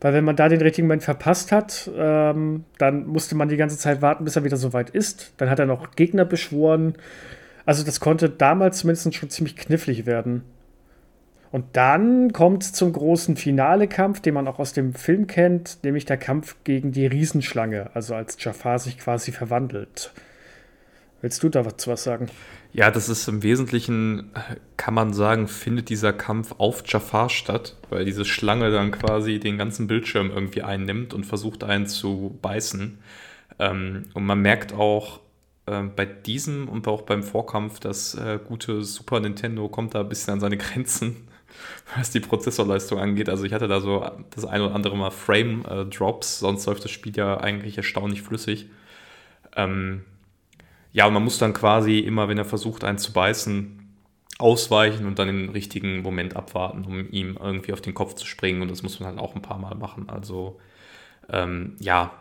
[SPEAKER 1] Weil wenn man da den richtigen Moment verpasst hat, ähm, dann musste man die ganze Zeit warten, bis er wieder so weit ist. Dann hat er noch Gegner beschworen. Also das konnte damals zumindest schon ziemlich knifflig werden. Und dann kommt zum großen Finale-Kampf, den man auch aus dem Film kennt, nämlich der Kampf gegen die Riesenschlange, also als Jafar sich quasi verwandelt. Willst du da was, was sagen?
[SPEAKER 2] Ja, das ist im Wesentlichen, kann man sagen, findet dieser Kampf auf Jafar statt, weil diese Schlange dann quasi den ganzen Bildschirm irgendwie einnimmt und versucht einen zu beißen. Ähm, und man merkt auch äh, bei diesem und auch beim Vorkampf, das äh, gute Super Nintendo kommt da ein bisschen an seine Grenzen, [laughs] was die Prozessorleistung angeht. Also ich hatte da so das ein oder andere Mal Frame-Drops, sonst läuft das Spiel ja eigentlich erstaunlich flüssig. Ähm, ja, und man muss dann quasi immer, wenn er versucht, einen zu beißen, ausweichen und dann den richtigen Moment abwarten, um ihm irgendwie auf den Kopf zu springen. Und das muss man halt auch ein paar Mal machen. Also ähm, ja,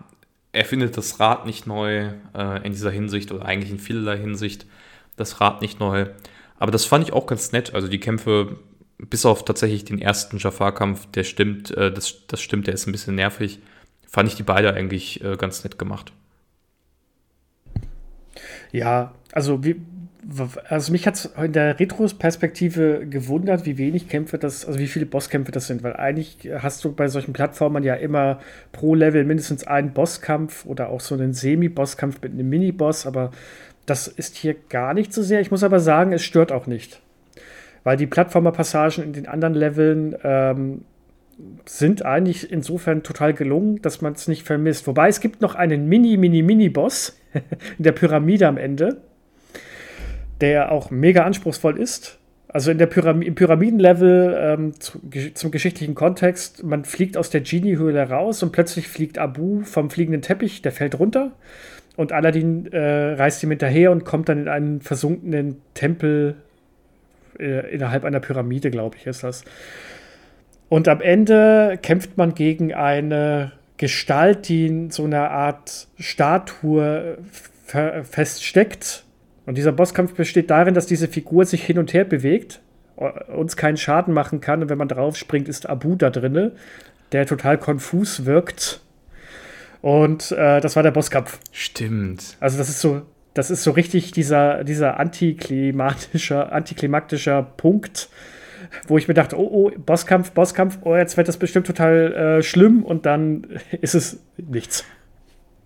[SPEAKER 2] er findet das Rad nicht neu äh, in dieser Hinsicht oder eigentlich in vielerlei Hinsicht das Rad nicht neu. Aber das fand ich auch ganz nett. Also die Kämpfe, bis auf tatsächlich den ersten Jafar-Kampf, der stimmt, äh, das, das stimmt, der ist ein bisschen nervig. Fand ich die beide eigentlich äh, ganz nett gemacht.
[SPEAKER 1] Ja, also wie, also mich hat es in der Retros-Perspektive gewundert, wie wenig Kämpfe das, also wie viele Bosskämpfe das sind, weil eigentlich hast du bei solchen Plattformern ja immer pro Level mindestens einen Bosskampf oder auch so einen Semi-Bosskampf mit einem Mini-Boss, aber das ist hier gar nicht so sehr. Ich muss aber sagen, es stört auch nicht. Weil die Plattformer-Passagen in den anderen Leveln ähm, sind eigentlich insofern total gelungen, dass man es nicht vermisst. Wobei es gibt noch einen Mini, Mini, Mini-Boss [laughs] in der Pyramide am Ende, der auch mega anspruchsvoll ist. Also in der Pyram im Pyramidenlevel ähm, zu, zum geschichtlichen Kontext, man fliegt aus der Genie-Höhle raus und plötzlich fliegt Abu vom fliegenden Teppich, der fällt runter und Aladdin äh, reist ihm hinterher und kommt dann in einen versunkenen Tempel äh, innerhalb einer Pyramide, glaube ich, ist das. Und am Ende kämpft man gegen eine Gestalt, die in so einer Art Statue feststeckt. Und dieser Bosskampf besteht darin, dass diese Figur sich hin und her bewegt, uns keinen Schaden machen kann. Und wenn man drauf springt, ist Abu da drinne, der total konfus wirkt. Und äh, das war der Bosskampf.
[SPEAKER 2] Stimmt.
[SPEAKER 1] Also das ist so, das ist so richtig dieser, dieser antiklimatischer, antiklimaktischer Punkt, wo ich mir dachte, oh, oh, Bosskampf, Bosskampf, oh, jetzt wird das bestimmt total äh, schlimm und dann [laughs] ist es nichts.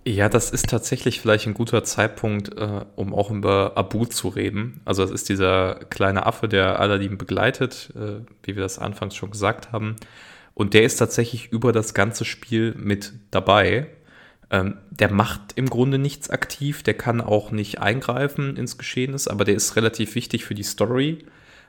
[SPEAKER 2] Ja, das ist tatsächlich vielleicht ein guter Zeitpunkt, äh, um auch über Abu zu reden. Also das ist dieser kleine Affe, der Aladdin begleitet, äh, wie wir das anfangs schon gesagt haben. Und der ist tatsächlich über das ganze Spiel mit dabei. Ähm, der macht im Grunde nichts aktiv, der kann auch nicht eingreifen ins Geschehnis, aber der ist relativ wichtig für die Story,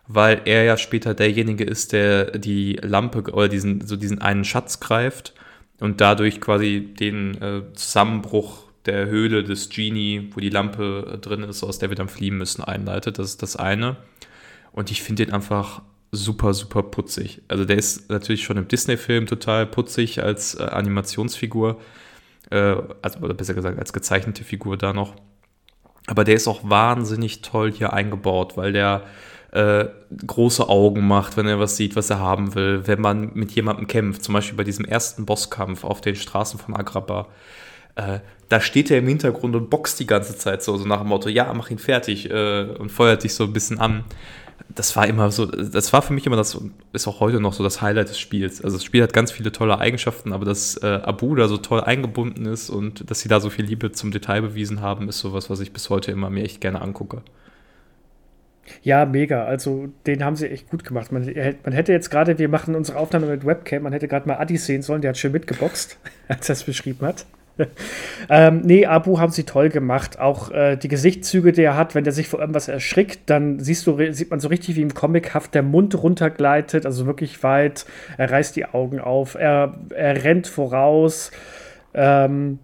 [SPEAKER 2] weil er ja später derjenige ist, der die Lampe oder diesen, so diesen einen Schatz greift und dadurch quasi den äh, Zusammenbruch der Höhle des Genie, wo die Lampe drin ist, aus der wir dann fliehen müssen, einleitet. Das ist das eine. Und ich finde den einfach super, super putzig. Also der ist natürlich schon im Disney-Film total putzig als äh, Animationsfigur. Äh, also, oder besser gesagt, als gezeichnete Figur da noch. Aber der ist auch wahnsinnig toll hier eingebaut, weil der äh, große Augen macht, wenn er was sieht, was er haben will. Wenn man mit jemandem kämpft, zum Beispiel bei diesem ersten Bosskampf auf den Straßen von Agrabah, äh, da steht er im Hintergrund und boxt die ganze Zeit so, so nach dem Motto, ja, mach ihn fertig äh, und feuert dich so ein bisschen an. Das war immer so, das war für mich immer das, ist auch heute noch so das Highlight des Spiels. Also das Spiel hat ganz viele tolle Eigenschaften, aber dass äh, Abu da so toll eingebunden ist und dass sie da so viel Liebe zum Detail bewiesen haben, ist sowas, was ich bis heute immer mir echt gerne angucke.
[SPEAKER 1] Ja, mega. Also, den haben sie echt gut gemacht. Man, man hätte jetzt gerade, wir machen unsere Aufnahme mit Webcam, man hätte gerade mal Adi sehen sollen, der hat schön mitgeboxt, [laughs] als er es beschrieben hat. [laughs] ähm, nee, Abu haben sie toll gemacht. Auch äh, die Gesichtszüge, die er hat, wenn er sich vor irgendwas erschrickt, dann siehst du, sieht man so richtig wie im Comichaft der Mund runtergleitet, also wirklich weit. Er reißt die Augen auf, er, er rennt voraus. Ähm,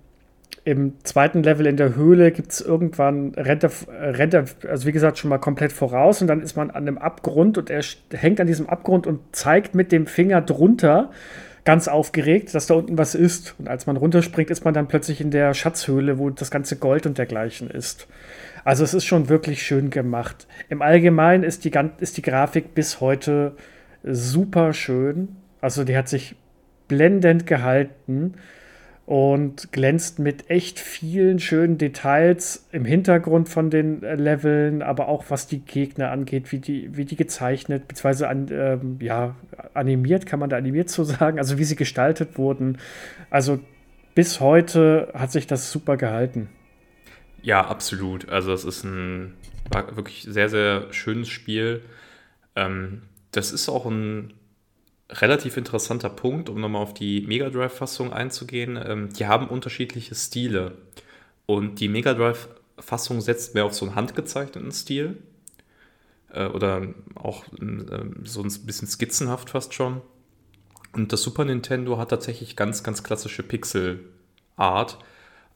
[SPEAKER 1] Im zweiten Level in der Höhle gibt es irgendwann, rennt er, rennt er, also wie gesagt, schon mal komplett voraus und dann ist man an einem Abgrund und er hängt an diesem Abgrund und zeigt mit dem Finger drunter ganz aufgeregt, dass da unten was ist. Und als man runterspringt, ist man dann plötzlich in der Schatzhöhle, wo das ganze Gold und dergleichen ist. Also es ist schon wirklich schön gemacht. Im Allgemeinen ist die, ist die Grafik bis heute super schön. Also die hat sich blendend gehalten und glänzt mit echt vielen schönen Details im Hintergrund von den äh, Leveln, aber auch was die Gegner angeht, wie die, wie die gezeichnet, beziehungsweise an, ähm, ja, animiert, kann man da animiert so [laughs] sagen, also wie sie gestaltet wurden. Also bis heute hat sich das super gehalten.
[SPEAKER 2] Ja, absolut. Also es ist ein wirklich sehr, sehr schönes Spiel. Ähm, das ist auch ein relativ interessanter Punkt, um nochmal auf die Mega Drive-Fassung einzugehen. Ähm, die haben unterschiedliche Stile. Und die Mega Drive-Fassung setzt mehr auf so einen handgezeichneten Stil. Äh, oder auch äh, so ein bisschen skizzenhaft fast schon. Und das Super Nintendo hat tatsächlich ganz, ganz klassische Pixel-Art.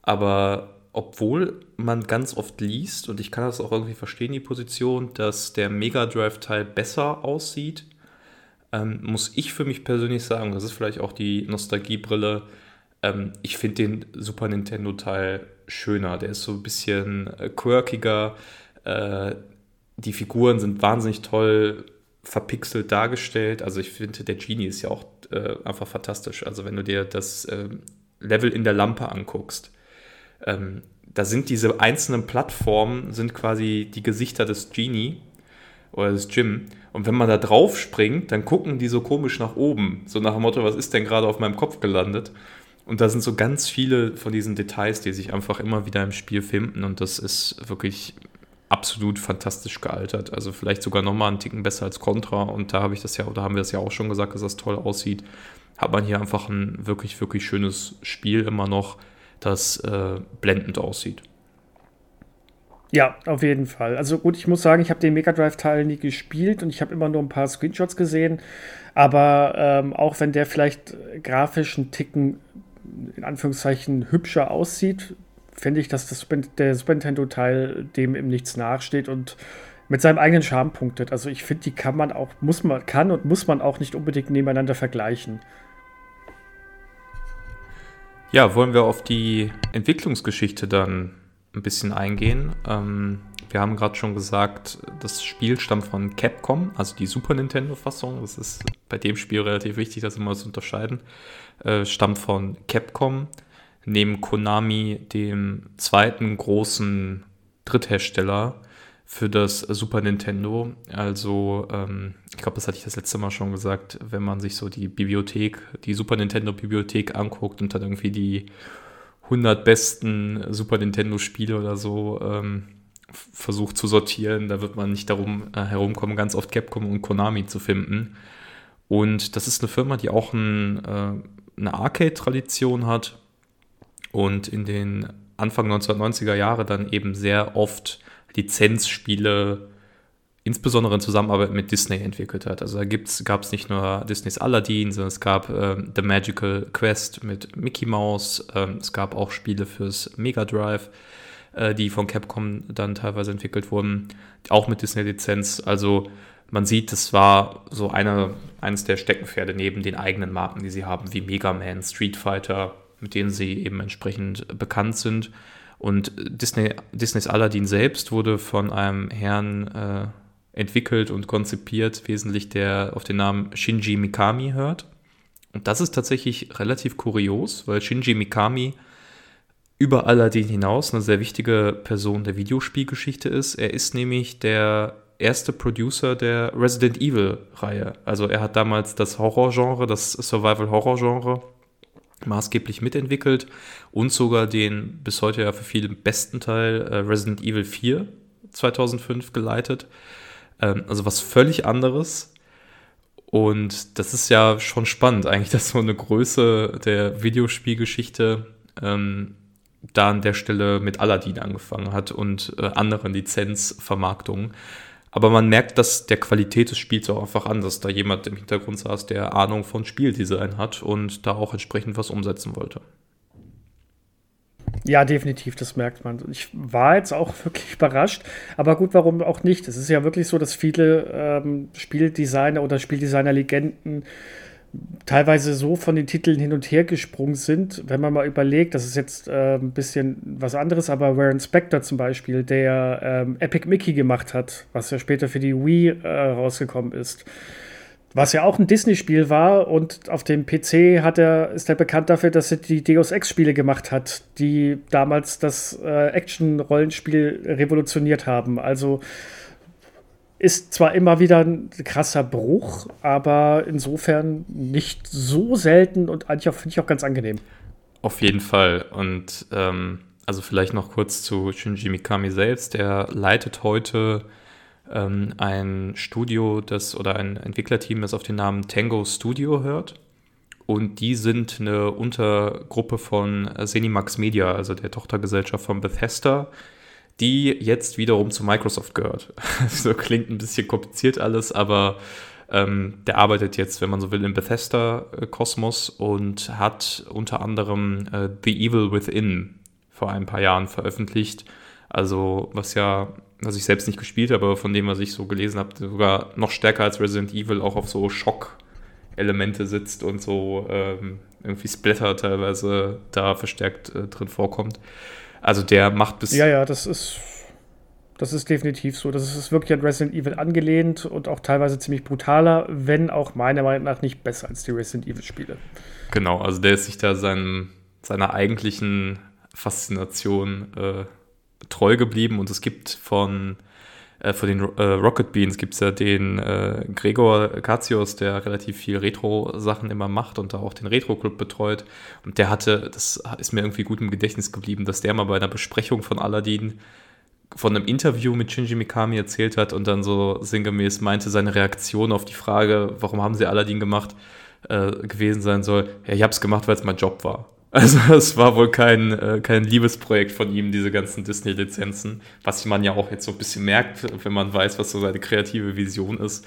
[SPEAKER 2] Aber obwohl man ganz oft liest, und ich kann das auch irgendwie verstehen, die Position, dass der Mega Drive-Teil besser aussieht ähm, muss ich für mich persönlich sagen, das ist vielleicht auch die Nostalgiebrille, ähm, ich finde den Super Nintendo-Teil schöner. Der ist so ein bisschen äh, quirkiger. Äh, die Figuren sind wahnsinnig toll verpixelt dargestellt. Also ich finde, der Genie ist ja auch äh, einfach fantastisch. Also wenn du dir das äh, Level in der Lampe anguckst, ähm, da sind diese einzelnen Plattformen, sind quasi die Gesichter des Genie oder des Jim. Und wenn man da drauf springt, dann gucken die so komisch nach oben. So nach dem Motto, was ist denn gerade auf meinem Kopf gelandet? Und da sind so ganz viele von diesen Details, die sich einfach immer wieder im Spiel finden. Und das ist wirklich absolut fantastisch gealtert. Also vielleicht sogar nochmal einen Ticken besser als Contra. Und da habe ich das ja, oder haben wir das ja auch schon gesagt, dass das toll aussieht. Hat man hier einfach ein wirklich, wirklich schönes Spiel immer noch, das äh, blendend aussieht.
[SPEAKER 1] Ja, auf jeden Fall. Also gut, ich muss sagen, ich habe den Mega Drive-Teil nie gespielt und ich habe immer nur ein paar Screenshots gesehen. Aber ähm, auch wenn der vielleicht grafisch einen Ticken, in Anführungszeichen, hübscher aussieht, finde ich, dass das Super, der Super Nintendo-Teil dem im Nichts nachsteht und mit seinem eigenen Charme punktet. Also ich finde, die kann man auch, muss man, kann und muss man auch nicht unbedingt nebeneinander vergleichen.
[SPEAKER 2] Ja, wollen wir auf die Entwicklungsgeschichte dann ein bisschen eingehen. Ähm, wir haben gerade schon gesagt, das Spiel stammt von Capcom, also die Super Nintendo-Fassung. Das ist bei dem Spiel relativ wichtig, das immer zu unterscheiden. Äh, stammt von Capcom, neben Konami, dem zweiten großen Dritthersteller für das Super Nintendo. Also, ähm, ich glaube, das hatte ich das letzte Mal schon gesagt, wenn man sich so die Bibliothek, die Super Nintendo-Bibliothek anguckt und dann irgendwie die 100 besten Super Nintendo-Spiele oder so ähm, versucht zu sortieren. Da wird man nicht darum äh, herumkommen, ganz oft Capcom und Konami zu finden. Und das ist eine Firma, die auch ein, äh, eine Arcade-Tradition hat und in den Anfang 1990er Jahre dann eben sehr oft Lizenzspiele, insbesondere in Zusammenarbeit mit Disney entwickelt hat. Also da gab es nicht nur Disneys Aladdin, sondern es gab ähm, The Magical Quest mit Mickey Mouse, ähm, es gab auch Spiele fürs Mega Drive, äh, die von Capcom dann teilweise entwickelt wurden, auch mit Disney-Lizenz. Also man sieht, das war so eine, eines der Steckenpferde neben den eigenen Marken, die sie haben, wie Mega Man, Street Fighter, mit denen sie eben entsprechend bekannt sind. Und Disney, Disneys Aladdin selbst wurde von einem Herrn äh, entwickelt und konzipiert, wesentlich der auf den Namen Shinji Mikami hört. Und das ist tatsächlich relativ kurios, weil Shinji Mikami über Aladdin hinaus eine sehr wichtige Person der Videospielgeschichte ist. Er ist nämlich der erste Producer der Resident Evil-Reihe. Also er hat damals das Horrorgenre, das Survival-Horror-Genre maßgeblich mitentwickelt und sogar den bis heute ja für viele besten Teil äh, Resident Evil 4 2005 geleitet. Ähm, also was völlig anderes. Und das ist ja schon spannend eigentlich, [laughs] dass so eine Größe der Videospielgeschichte ähm, da an der Stelle mit Aladdin angefangen hat und äh, anderen Lizenzvermarktungen. Aber man merkt, dass der Qualität des Spiels auch einfach an, dass da jemand im Hintergrund saß, der Ahnung von Spieldesign hat und da auch entsprechend was umsetzen wollte.
[SPEAKER 1] Ja, definitiv, das merkt man. Ich war jetzt auch [laughs] wirklich überrascht, aber gut, warum auch nicht? Es ist ja wirklich so, dass viele ähm, Spieldesigner oder Spieldesigner-Legenden teilweise so von den Titeln hin und her gesprungen sind, wenn man mal überlegt, das ist jetzt äh, ein bisschen was anderes, aber Warren Spector zum Beispiel, der ähm, Epic Mickey gemacht hat, was ja später für die Wii äh, rausgekommen ist. Was ja auch ein Disney-Spiel war und auf dem PC hat er, ist er bekannt dafür, dass er die Deus Ex-Spiele gemacht hat, die damals das äh, Action-Rollenspiel revolutioniert haben. Also ist zwar immer wieder ein krasser Bruch, aber insofern nicht so selten und eigentlich finde ich auch ganz angenehm.
[SPEAKER 2] Auf jeden Fall. Und ähm, also vielleicht noch kurz zu Shinji Mikami selbst. Der leitet heute ähm, ein Studio, das oder ein Entwicklerteam, das auf den Namen Tango Studio hört. Und die sind eine Untergruppe von Zenimax Media, also der Tochtergesellschaft von Bethesda, die jetzt wiederum zu Microsoft gehört. [laughs] so klingt ein bisschen kompliziert alles, aber ähm, der arbeitet jetzt, wenn man so will, im Bethesda-Kosmos und hat unter anderem äh, The Evil Within vor ein paar Jahren veröffentlicht. Also, was ja, was ich selbst nicht gespielt habe, aber von dem, was ich so gelesen habe, sogar noch stärker als Resident Evil auch auf so Schock-Elemente sitzt und so ähm, irgendwie Splatter teilweise da verstärkt äh, drin vorkommt. Also der macht bis.
[SPEAKER 1] Ja, ja, das ist. Das ist definitiv so. Das ist wirklich an Resident Evil angelehnt und auch teilweise ziemlich brutaler, wenn auch meiner Meinung nach nicht besser als die Resident Evil-Spiele.
[SPEAKER 2] Genau, also der ist sich da seinem, seiner eigentlichen Faszination äh, treu geblieben und es gibt von äh, von den äh, Rocket Beans gibt es ja den äh, Gregor Katsios, der relativ viel Retro-Sachen immer macht und da auch den Retro-Club betreut. Und der hatte, das ist mir irgendwie gut im Gedächtnis geblieben, dass der mal bei einer Besprechung von Aladdin von einem Interview mit Shinji Mikami erzählt hat und dann so sinngemäß meinte, seine Reaktion auf die Frage, warum haben sie Aladdin gemacht, äh, gewesen sein soll, ja, ich habe es gemacht, weil es mein Job war. Also [laughs] es war wohl kein, äh, kein Liebesprojekt von ihm, diese ganzen Disney-Lizenzen, was man ja auch jetzt so ein bisschen merkt, wenn man weiß, was so seine kreative Vision ist.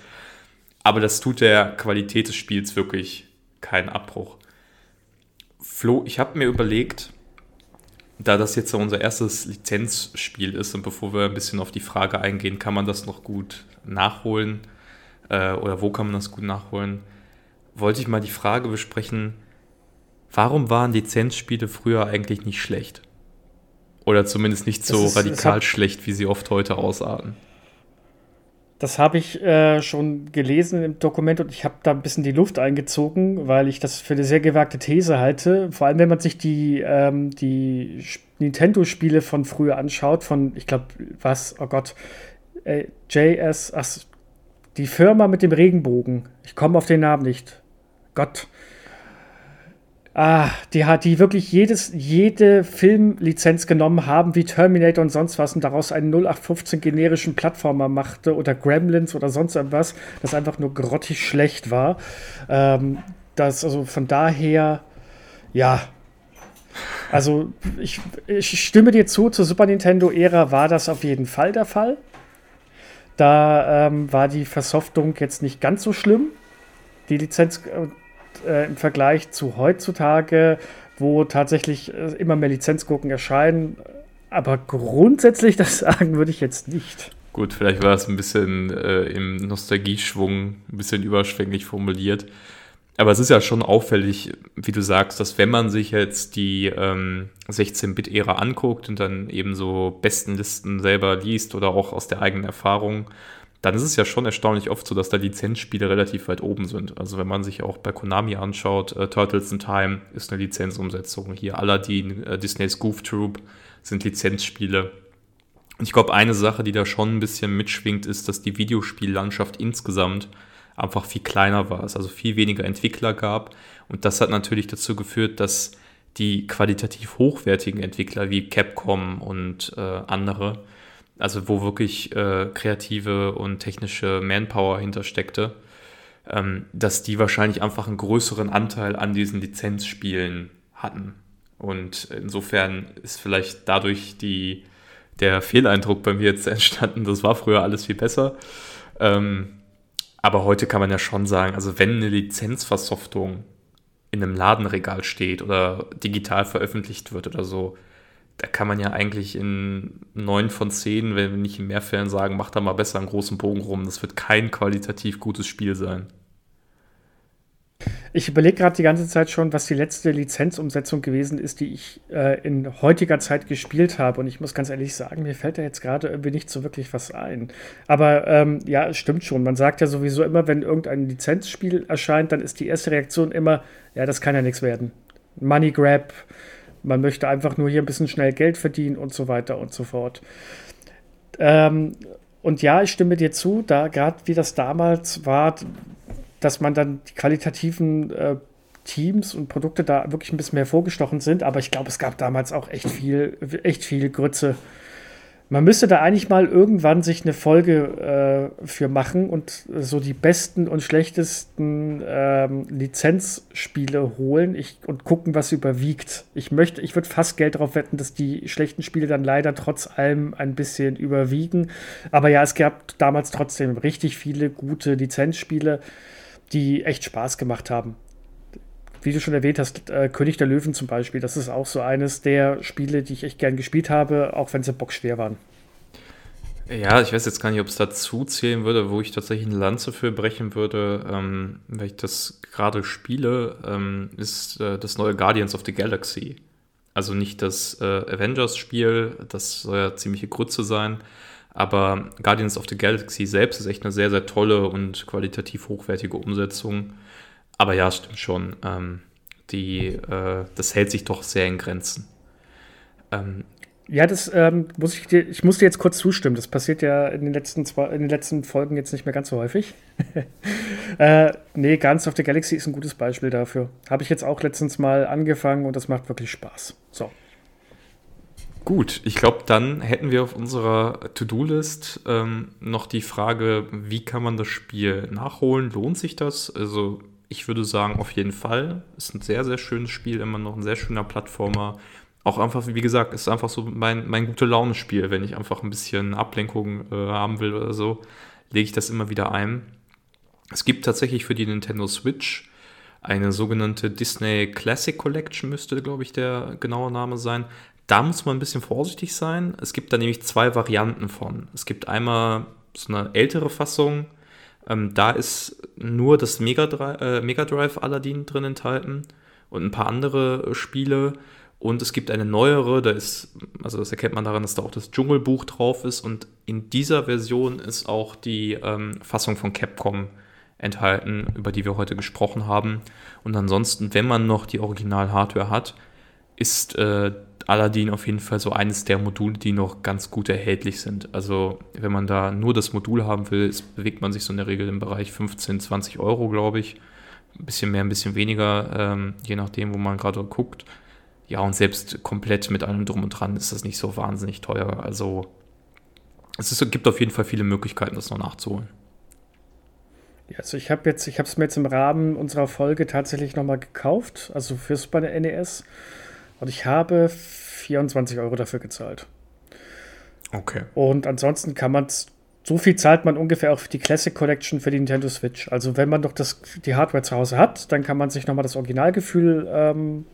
[SPEAKER 2] Aber das tut der Qualität des Spiels wirklich keinen Abbruch. Flo, ich habe mir überlegt, da das jetzt unser erstes Lizenzspiel ist und bevor wir ein bisschen auf die Frage eingehen, kann man das noch gut nachholen äh, oder wo kann man das gut nachholen, wollte ich mal die Frage besprechen, Warum waren Lizenzspiele früher eigentlich nicht schlecht? Oder zumindest nicht so ist, radikal schlecht, wie sie oft heute ausarten.
[SPEAKER 1] Das habe ich äh, schon gelesen im Dokument und ich habe da ein bisschen die Luft eingezogen, weil ich das für eine sehr gewagte These halte. Vor allem, wenn man sich die, ähm, die Nintendo-Spiele von früher anschaut, von, ich glaube, was, oh Gott, äh, JS, ach, die Firma mit dem Regenbogen. Ich komme auf den Namen nicht. Gott. Ah, die hat die wirklich jedes, jede Filmlizenz genommen haben, wie Terminator und sonst was, und daraus einen 0815 generischen Plattformer machte oder Gremlins oder sonst irgendwas, das einfach nur grottig schlecht war. Ähm, das, also von daher, ja. Also ich, ich stimme dir zu, zur Super Nintendo-Ära war das auf jeden Fall der Fall. Da ähm, war die Versoftung jetzt nicht ganz so schlimm. Die Lizenz äh, im Vergleich zu heutzutage, wo tatsächlich äh, immer mehr Lizenzgurken erscheinen. Aber grundsätzlich [laughs] das sagen würde ich jetzt nicht.
[SPEAKER 2] Gut, vielleicht war es ein bisschen äh, im Nostalgieschwung, ein bisschen überschwänglich formuliert. Aber es ist ja schon auffällig, wie du sagst, dass wenn man sich jetzt die ähm, 16-Bit-Ära anguckt und dann eben so Bestenlisten selber liest oder auch aus der eigenen Erfahrung, dann ist es ja schon erstaunlich oft so, dass da Lizenzspiele relativ weit oben sind. Also wenn man sich auch bei Konami anschaut, äh, Turtles in Time ist eine Lizenzumsetzung. Hier Aladdin, äh, Disney's Goof Troop sind Lizenzspiele. Und ich glaube, eine Sache, die da schon ein bisschen mitschwingt, ist, dass die Videospiellandschaft insgesamt einfach viel kleiner war, es also viel weniger Entwickler gab. Und das hat natürlich dazu geführt, dass die qualitativ hochwertigen Entwickler wie Capcom und äh, andere, also wo wirklich äh, kreative und technische Manpower hintersteckte, ähm, dass die wahrscheinlich einfach einen größeren Anteil an diesen Lizenzspielen hatten. Und insofern ist vielleicht dadurch die der Fehleindruck bei mir jetzt [laughs] entstanden, das war früher alles viel besser. Ähm, aber heute kann man ja schon sagen, also wenn eine Lizenzversoftung in einem Ladenregal steht oder digital veröffentlicht wird oder so, da kann man ja eigentlich in neun von zehn, wenn nicht in mehr Fällen sagen, mach da mal besser einen großen Bogen rum. Das wird kein qualitativ gutes Spiel sein.
[SPEAKER 1] Ich überlege gerade die ganze Zeit schon, was die letzte Lizenzumsetzung gewesen ist, die ich äh, in heutiger Zeit gespielt habe. Und ich muss ganz ehrlich sagen, mir fällt da jetzt gerade irgendwie nicht so wirklich was ein. Aber ähm, ja, es stimmt schon. Man sagt ja sowieso immer, wenn irgendein Lizenzspiel erscheint, dann ist die erste Reaktion immer, ja, das kann ja nichts werden. Money Grab, man möchte einfach nur hier ein bisschen schnell Geld verdienen und so weiter und so fort. Ähm, und ja, ich stimme dir zu, da gerade wie das damals war, dass man dann die qualitativen äh, Teams und Produkte da wirklich ein bisschen mehr vorgestochen sind. Aber ich glaube, es gab damals auch echt viel, echt viel Grütze. Man müsste da eigentlich mal irgendwann sich eine Folge äh, für machen und so die besten und schlechtesten ähm, Lizenzspiele holen ich, und gucken, was überwiegt. Ich möchte, ich würde fast Geld darauf wetten, dass die schlechten Spiele dann leider trotz allem ein bisschen überwiegen. Aber ja, es gab damals trotzdem richtig viele gute Lizenzspiele die echt Spaß gemacht haben. Wie du schon erwähnt hast, äh, König der Löwen zum Beispiel, das ist auch so eines der Spiele, die ich echt gern gespielt habe, auch wenn sie bockschwer waren.
[SPEAKER 2] Ja, ich weiß jetzt gar nicht, ob es dazu zählen würde, wo ich tatsächlich eine Lanze für brechen würde, ähm, weil ich das gerade spiele, ähm, ist äh, das neue Guardians of the Galaxy. Also nicht das äh, Avengers-Spiel, das soll ja ziemliche Grütze sein, aber Guardians of the Galaxy selbst ist echt eine sehr, sehr tolle und qualitativ hochwertige Umsetzung. Aber ja, stimmt schon. Ähm, die, äh, das hält sich doch sehr in Grenzen.
[SPEAKER 1] Ähm, ja, das ähm, muss ich dir, ich muss dir jetzt kurz zustimmen. Das passiert ja in den letzten, zwei, in den letzten Folgen jetzt nicht mehr ganz so häufig. [laughs] äh, nee, Guardians of the Galaxy ist ein gutes Beispiel dafür. Habe ich jetzt auch letztens mal angefangen und das macht wirklich Spaß. So.
[SPEAKER 2] Gut, ich glaube, dann hätten wir auf unserer To-Do-List ähm, noch die Frage, wie kann man das Spiel nachholen? Lohnt sich das? Also ich würde sagen, auf jeden Fall. Ist ein sehr, sehr schönes Spiel, immer noch ein sehr schöner Plattformer. Auch einfach, wie gesagt, ist einfach so mein, mein gute Laune-Spiel. Wenn ich einfach ein bisschen Ablenkung äh, haben will oder so, lege ich das immer wieder ein. Es gibt tatsächlich für die Nintendo Switch eine sogenannte Disney Classic Collection, müsste, glaube ich, der genaue Name sein. Da muss man ein bisschen vorsichtig sein. Es gibt da nämlich zwei Varianten von. Es gibt einmal so eine ältere Fassung. Ähm, da ist nur das Mega, Drive, äh, Mega Drive Aladdin drin enthalten und ein paar andere äh, Spiele. Und es gibt eine neuere, da ist, also das erkennt man daran, dass da auch das Dschungelbuch drauf ist. Und in dieser Version ist auch die ähm, Fassung von Capcom enthalten, über die wir heute gesprochen haben. Und ansonsten, wenn man noch die Original-Hardware hat, ist äh, Aladdin auf jeden Fall so eines der Module, die noch ganz gut erhältlich sind. Also wenn man da nur das Modul haben will, bewegt man sich so in der Regel im Bereich 15, 20 Euro, glaube ich. Ein bisschen mehr, ein bisschen weniger, ähm, je nachdem, wo man gerade guckt. Ja, und selbst komplett mit allem drum und dran ist das nicht so wahnsinnig teuer. Also es ist, gibt auf jeden Fall viele Möglichkeiten, das noch nachzuholen.
[SPEAKER 1] Ja, also ich habe jetzt, ich habe es mir jetzt im Rahmen unserer Folge tatsächlich nochmal gekauft, also für Super NES Und ich habe 24 Euro dafür gezahlt.
[SPEAKER 2] Okay.
[SPEAKER 1] Und ansonsten kann man es, so viel zahlt man ungefähr auch für die Classic Collection für die Nintendo Switch. Also wenn man doch das, die Hardware zu Hause hat, dann kann man sich nochmal das Originalgefühl ähm,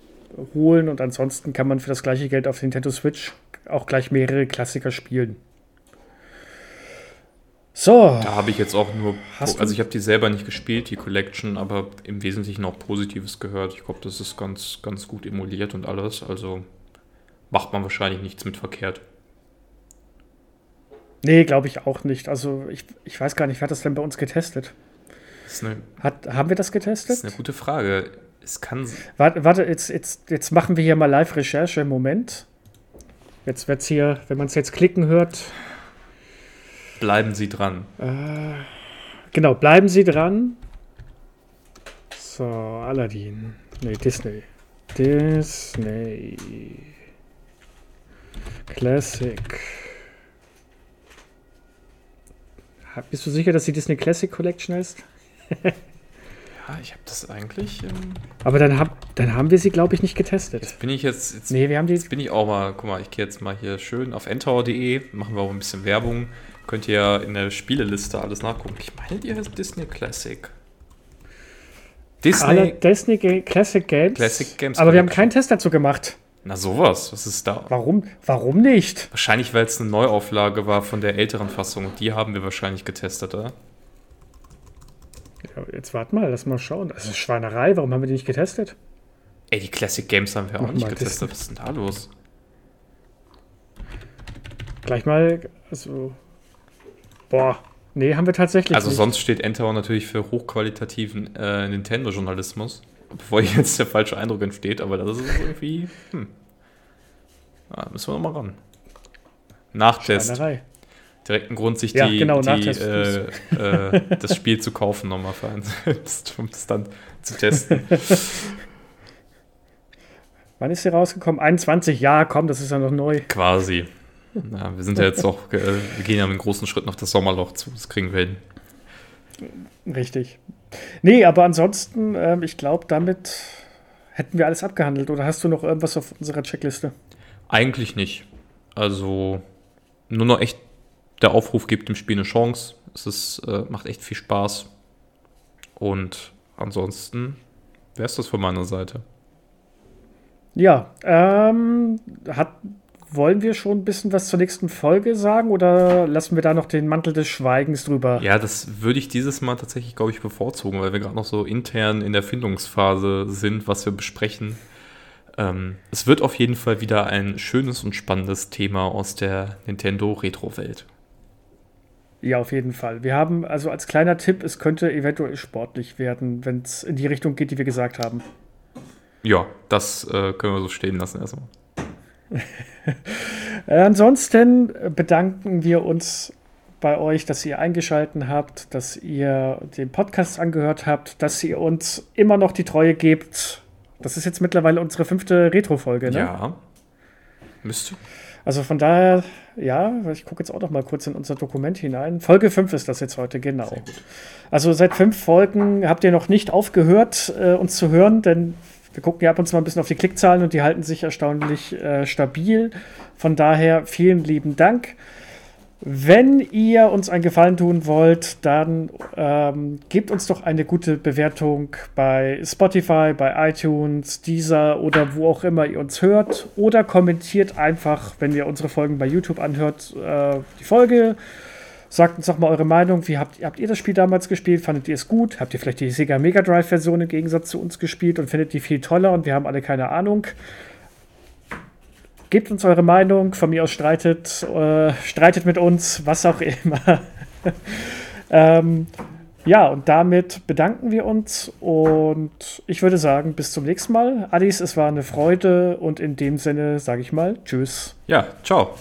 [SPEAKER 1] holen und ansonsten kann man für das gleiche Geld auf Nintendo Switch auch gleich mehrere Klassiker spielen.
[SPEAKER 2] So. Da habe ich jetzt auch nur, also ich habe die selber nicht gespielt, die Collection, aber im Wesentlichen auch Positives gehört. Ich glaube, das ist ganz, ganz gut emuliert und alles. Also macht man wahrscheinlich nichts mit verkehrt.
[SPEAKER 1] Nee, glaube ich auch nicht. Also ich, ich weiß gar nicht, wer hat das denn bei uns getestet?
[SPEAKER 2] Eine,
[SPEAKER 1] hat, haben wir das getestet? Das
[SPEAKER 2] ist eine gute Frage. Es kann.
[SPEAKER 1] Warte, warte jetzt, jetzt, jetzt machen wir hier mal Live-Recherche. Moment. Jetzt wird es hier, wenn man es jetzt klicken hört.
[SPEAKER 2] Bleiben Sie dran.
[SPEAKER 1] Äh, genau, bleiben Sie dran. So, Aladdin. Nee, Disney. Disney. Classic. Bist du sicher, dass die Disney Classic Collection ist? [laughs]
[SPEAKER 2] ja, ich habe das eigentlich. Ähm
[SPEAKER 1] Aber dann, hab, dann haben wir sie, glaube ich, nicht getestet.
[SPEAKER 2] Jetzt bin ich jetzt, jetzt.
[SPEAKER 1] Nee, wir haben die.
[SPEAKER 2] Jetzt bin ich auch mal. Guck mal, ich gehe jetzt mal hier schön auf ntower.de. Machen wir auch ein bisschen Werbung. Könnt ihr ja in der Spieleliste alles nachgucken. Ich meine, die heißt Disney Classic.
[SPEAKER 1] Disney. Alle Disney Classic Games.
[SPEAKER 2] Classic Games.
[SPEAKER 1] Aber wir haben keinen Test dazu gemacht.
[SPEAKER 2] Na sowas, was ist da?
[SPEAKER 1] Warum, warum nicht?
[SPEAKER 2] Wahrscheinlich, weil es eine Neuauflage war von der älteren Fassung und die haben wir wahrscheinlich getestet, oder?
[SPEAKER 1] Ja, jetzt warte mal, lass mal schauen. Das ist Schweinerei, warum haben wir die nicht getestet?
[SPEAKER 2] Ey, die Classic Games haben wir auch Mach nicht getestet. Was ist denn da los?
[SPEAKER 1] Gleich mal, also. Boah, nee, haben wir tatsächlich.
[SPEAKER 2] Also nicht. sonst steht Enter natürlich für hochqualitativen äh, Nintendo-Journalismus bevor [laughs] jetzt der falsche Eindruck entsteht, aber das ist irgendwie. Hm. Ja, müssen wir nochmal ran. Nachtest. Schreinerei. Direkt ein Grund, sich ja, die, genau, die äh, äh, das Spiel zu kaufen, nochmal für einen, [laughs] um das dann zu testen. [laughs]
[SPEAKER 1] Wann ist sie rausgekommen? 21, ja, komm, das ist ja noch neu.
[SPEAKER 2] Quasi. Ja, wir sind ja jetzt auch, äh, wir gehen ja mit einem großen Schritt auf das Sommerloch zu, das kriegen wir hin.
[SPEAKER 1] Richtig. Nee, aber ansonsten, ähm, ich glaube, damit hätten wir alles abgehandelt. Oder hast du noch irgendwas auf unserer Checkliste?
[SPEAKER 2] Eigentlich nicht. Also nur noch echt der Aufruf gibt dem Spiel eine Chance. Es ist, äh, macht echt viel Spaß. Und ansonsten wäre es das von meiner Seite.
[SPEAKER 1] Ja, ähm, hat wollen wir schon ein bisschen was zur nächsten Folge sagen oder lassen wir da noch den Mantel des Schweigens drüber?
[SPEAKER 2] Ja, das würde ich dieses Mal tatsächlich, glaube ich, bevorzugen, weil wir gerade noch so intern in der Findungsphase sind, was wir besprechen. Ähm, es wird auf jeden Fall wieder ein schönes und spannendes Thema aus der Nintendo Retro-Welt.
[SPEAKER 1] Ja, auf jeden Fall. Wir haben also als kleiner Tipp, es könnte eventuell sportlich werden, wenn es in die Richtung geht, die wir gesagt haben.
[SPEAKER 2] Ja, das äh, können wir so stehen lassen erstmal.
[SPEAKER 1] Äh, ansonsten bedanken wir uns bei euch, dass ihr eingeschaltet habt, dass ihr den Podcast angehört habt, dass ihr uns immer noch die Treue gebt. Das ist jetzt mittlerweile unsere fünfte Retro-Folge, ne?
[SPEAKER 2] Ja. Müsste.
[SPEAKER 1] Also von daher, ja, ich gucke jetzt auch noch mal kurz in unser Dokument hinein. Folge 5 ist das jetzt heute, genau. Also seit fünf Folgen habt ihr noch nicht aufgehört, äh, uns zu hören, denn wir gucken ja ab und zu mal ein bisschen auf die Klickzahlen und die halten sich erstaunlich äh, stabil. Von daher vielen lieben Dank. Wenn ihr uns einen Gefallen tun wollt, dann ähm, gebt uns doch eine gute Bewertung bei Spotify, bei iTunes, Deezer oder wo auch immer ihr uns hört. Oder kommentiert einfach, wenn ihr unsere Folgen bei YouTube anhört, äh, die Folge. Sagt uns doch mal eure Meinung. Wie habt, habt ihr das Spiel damals gespielt? Fandet ihr es gut? Habt ihr vielleicht die Sega Mega Drive Version im Gegensatz zu uns gespielt und findet die viel toller und wir haben alle keine Ahnung? Gebt uns eure Meinung. Von mir aus streitet, äh, streitet mit uns, was auch immer. [laughs] ähm, ja, und damit bedanken wir uns und ich würde sagen, bis zum nächsten Mal. Alice, es war eine Freude und in dem Sinne sage ich mal Tschüss.
[SPEAKER 2] Ja, ciao.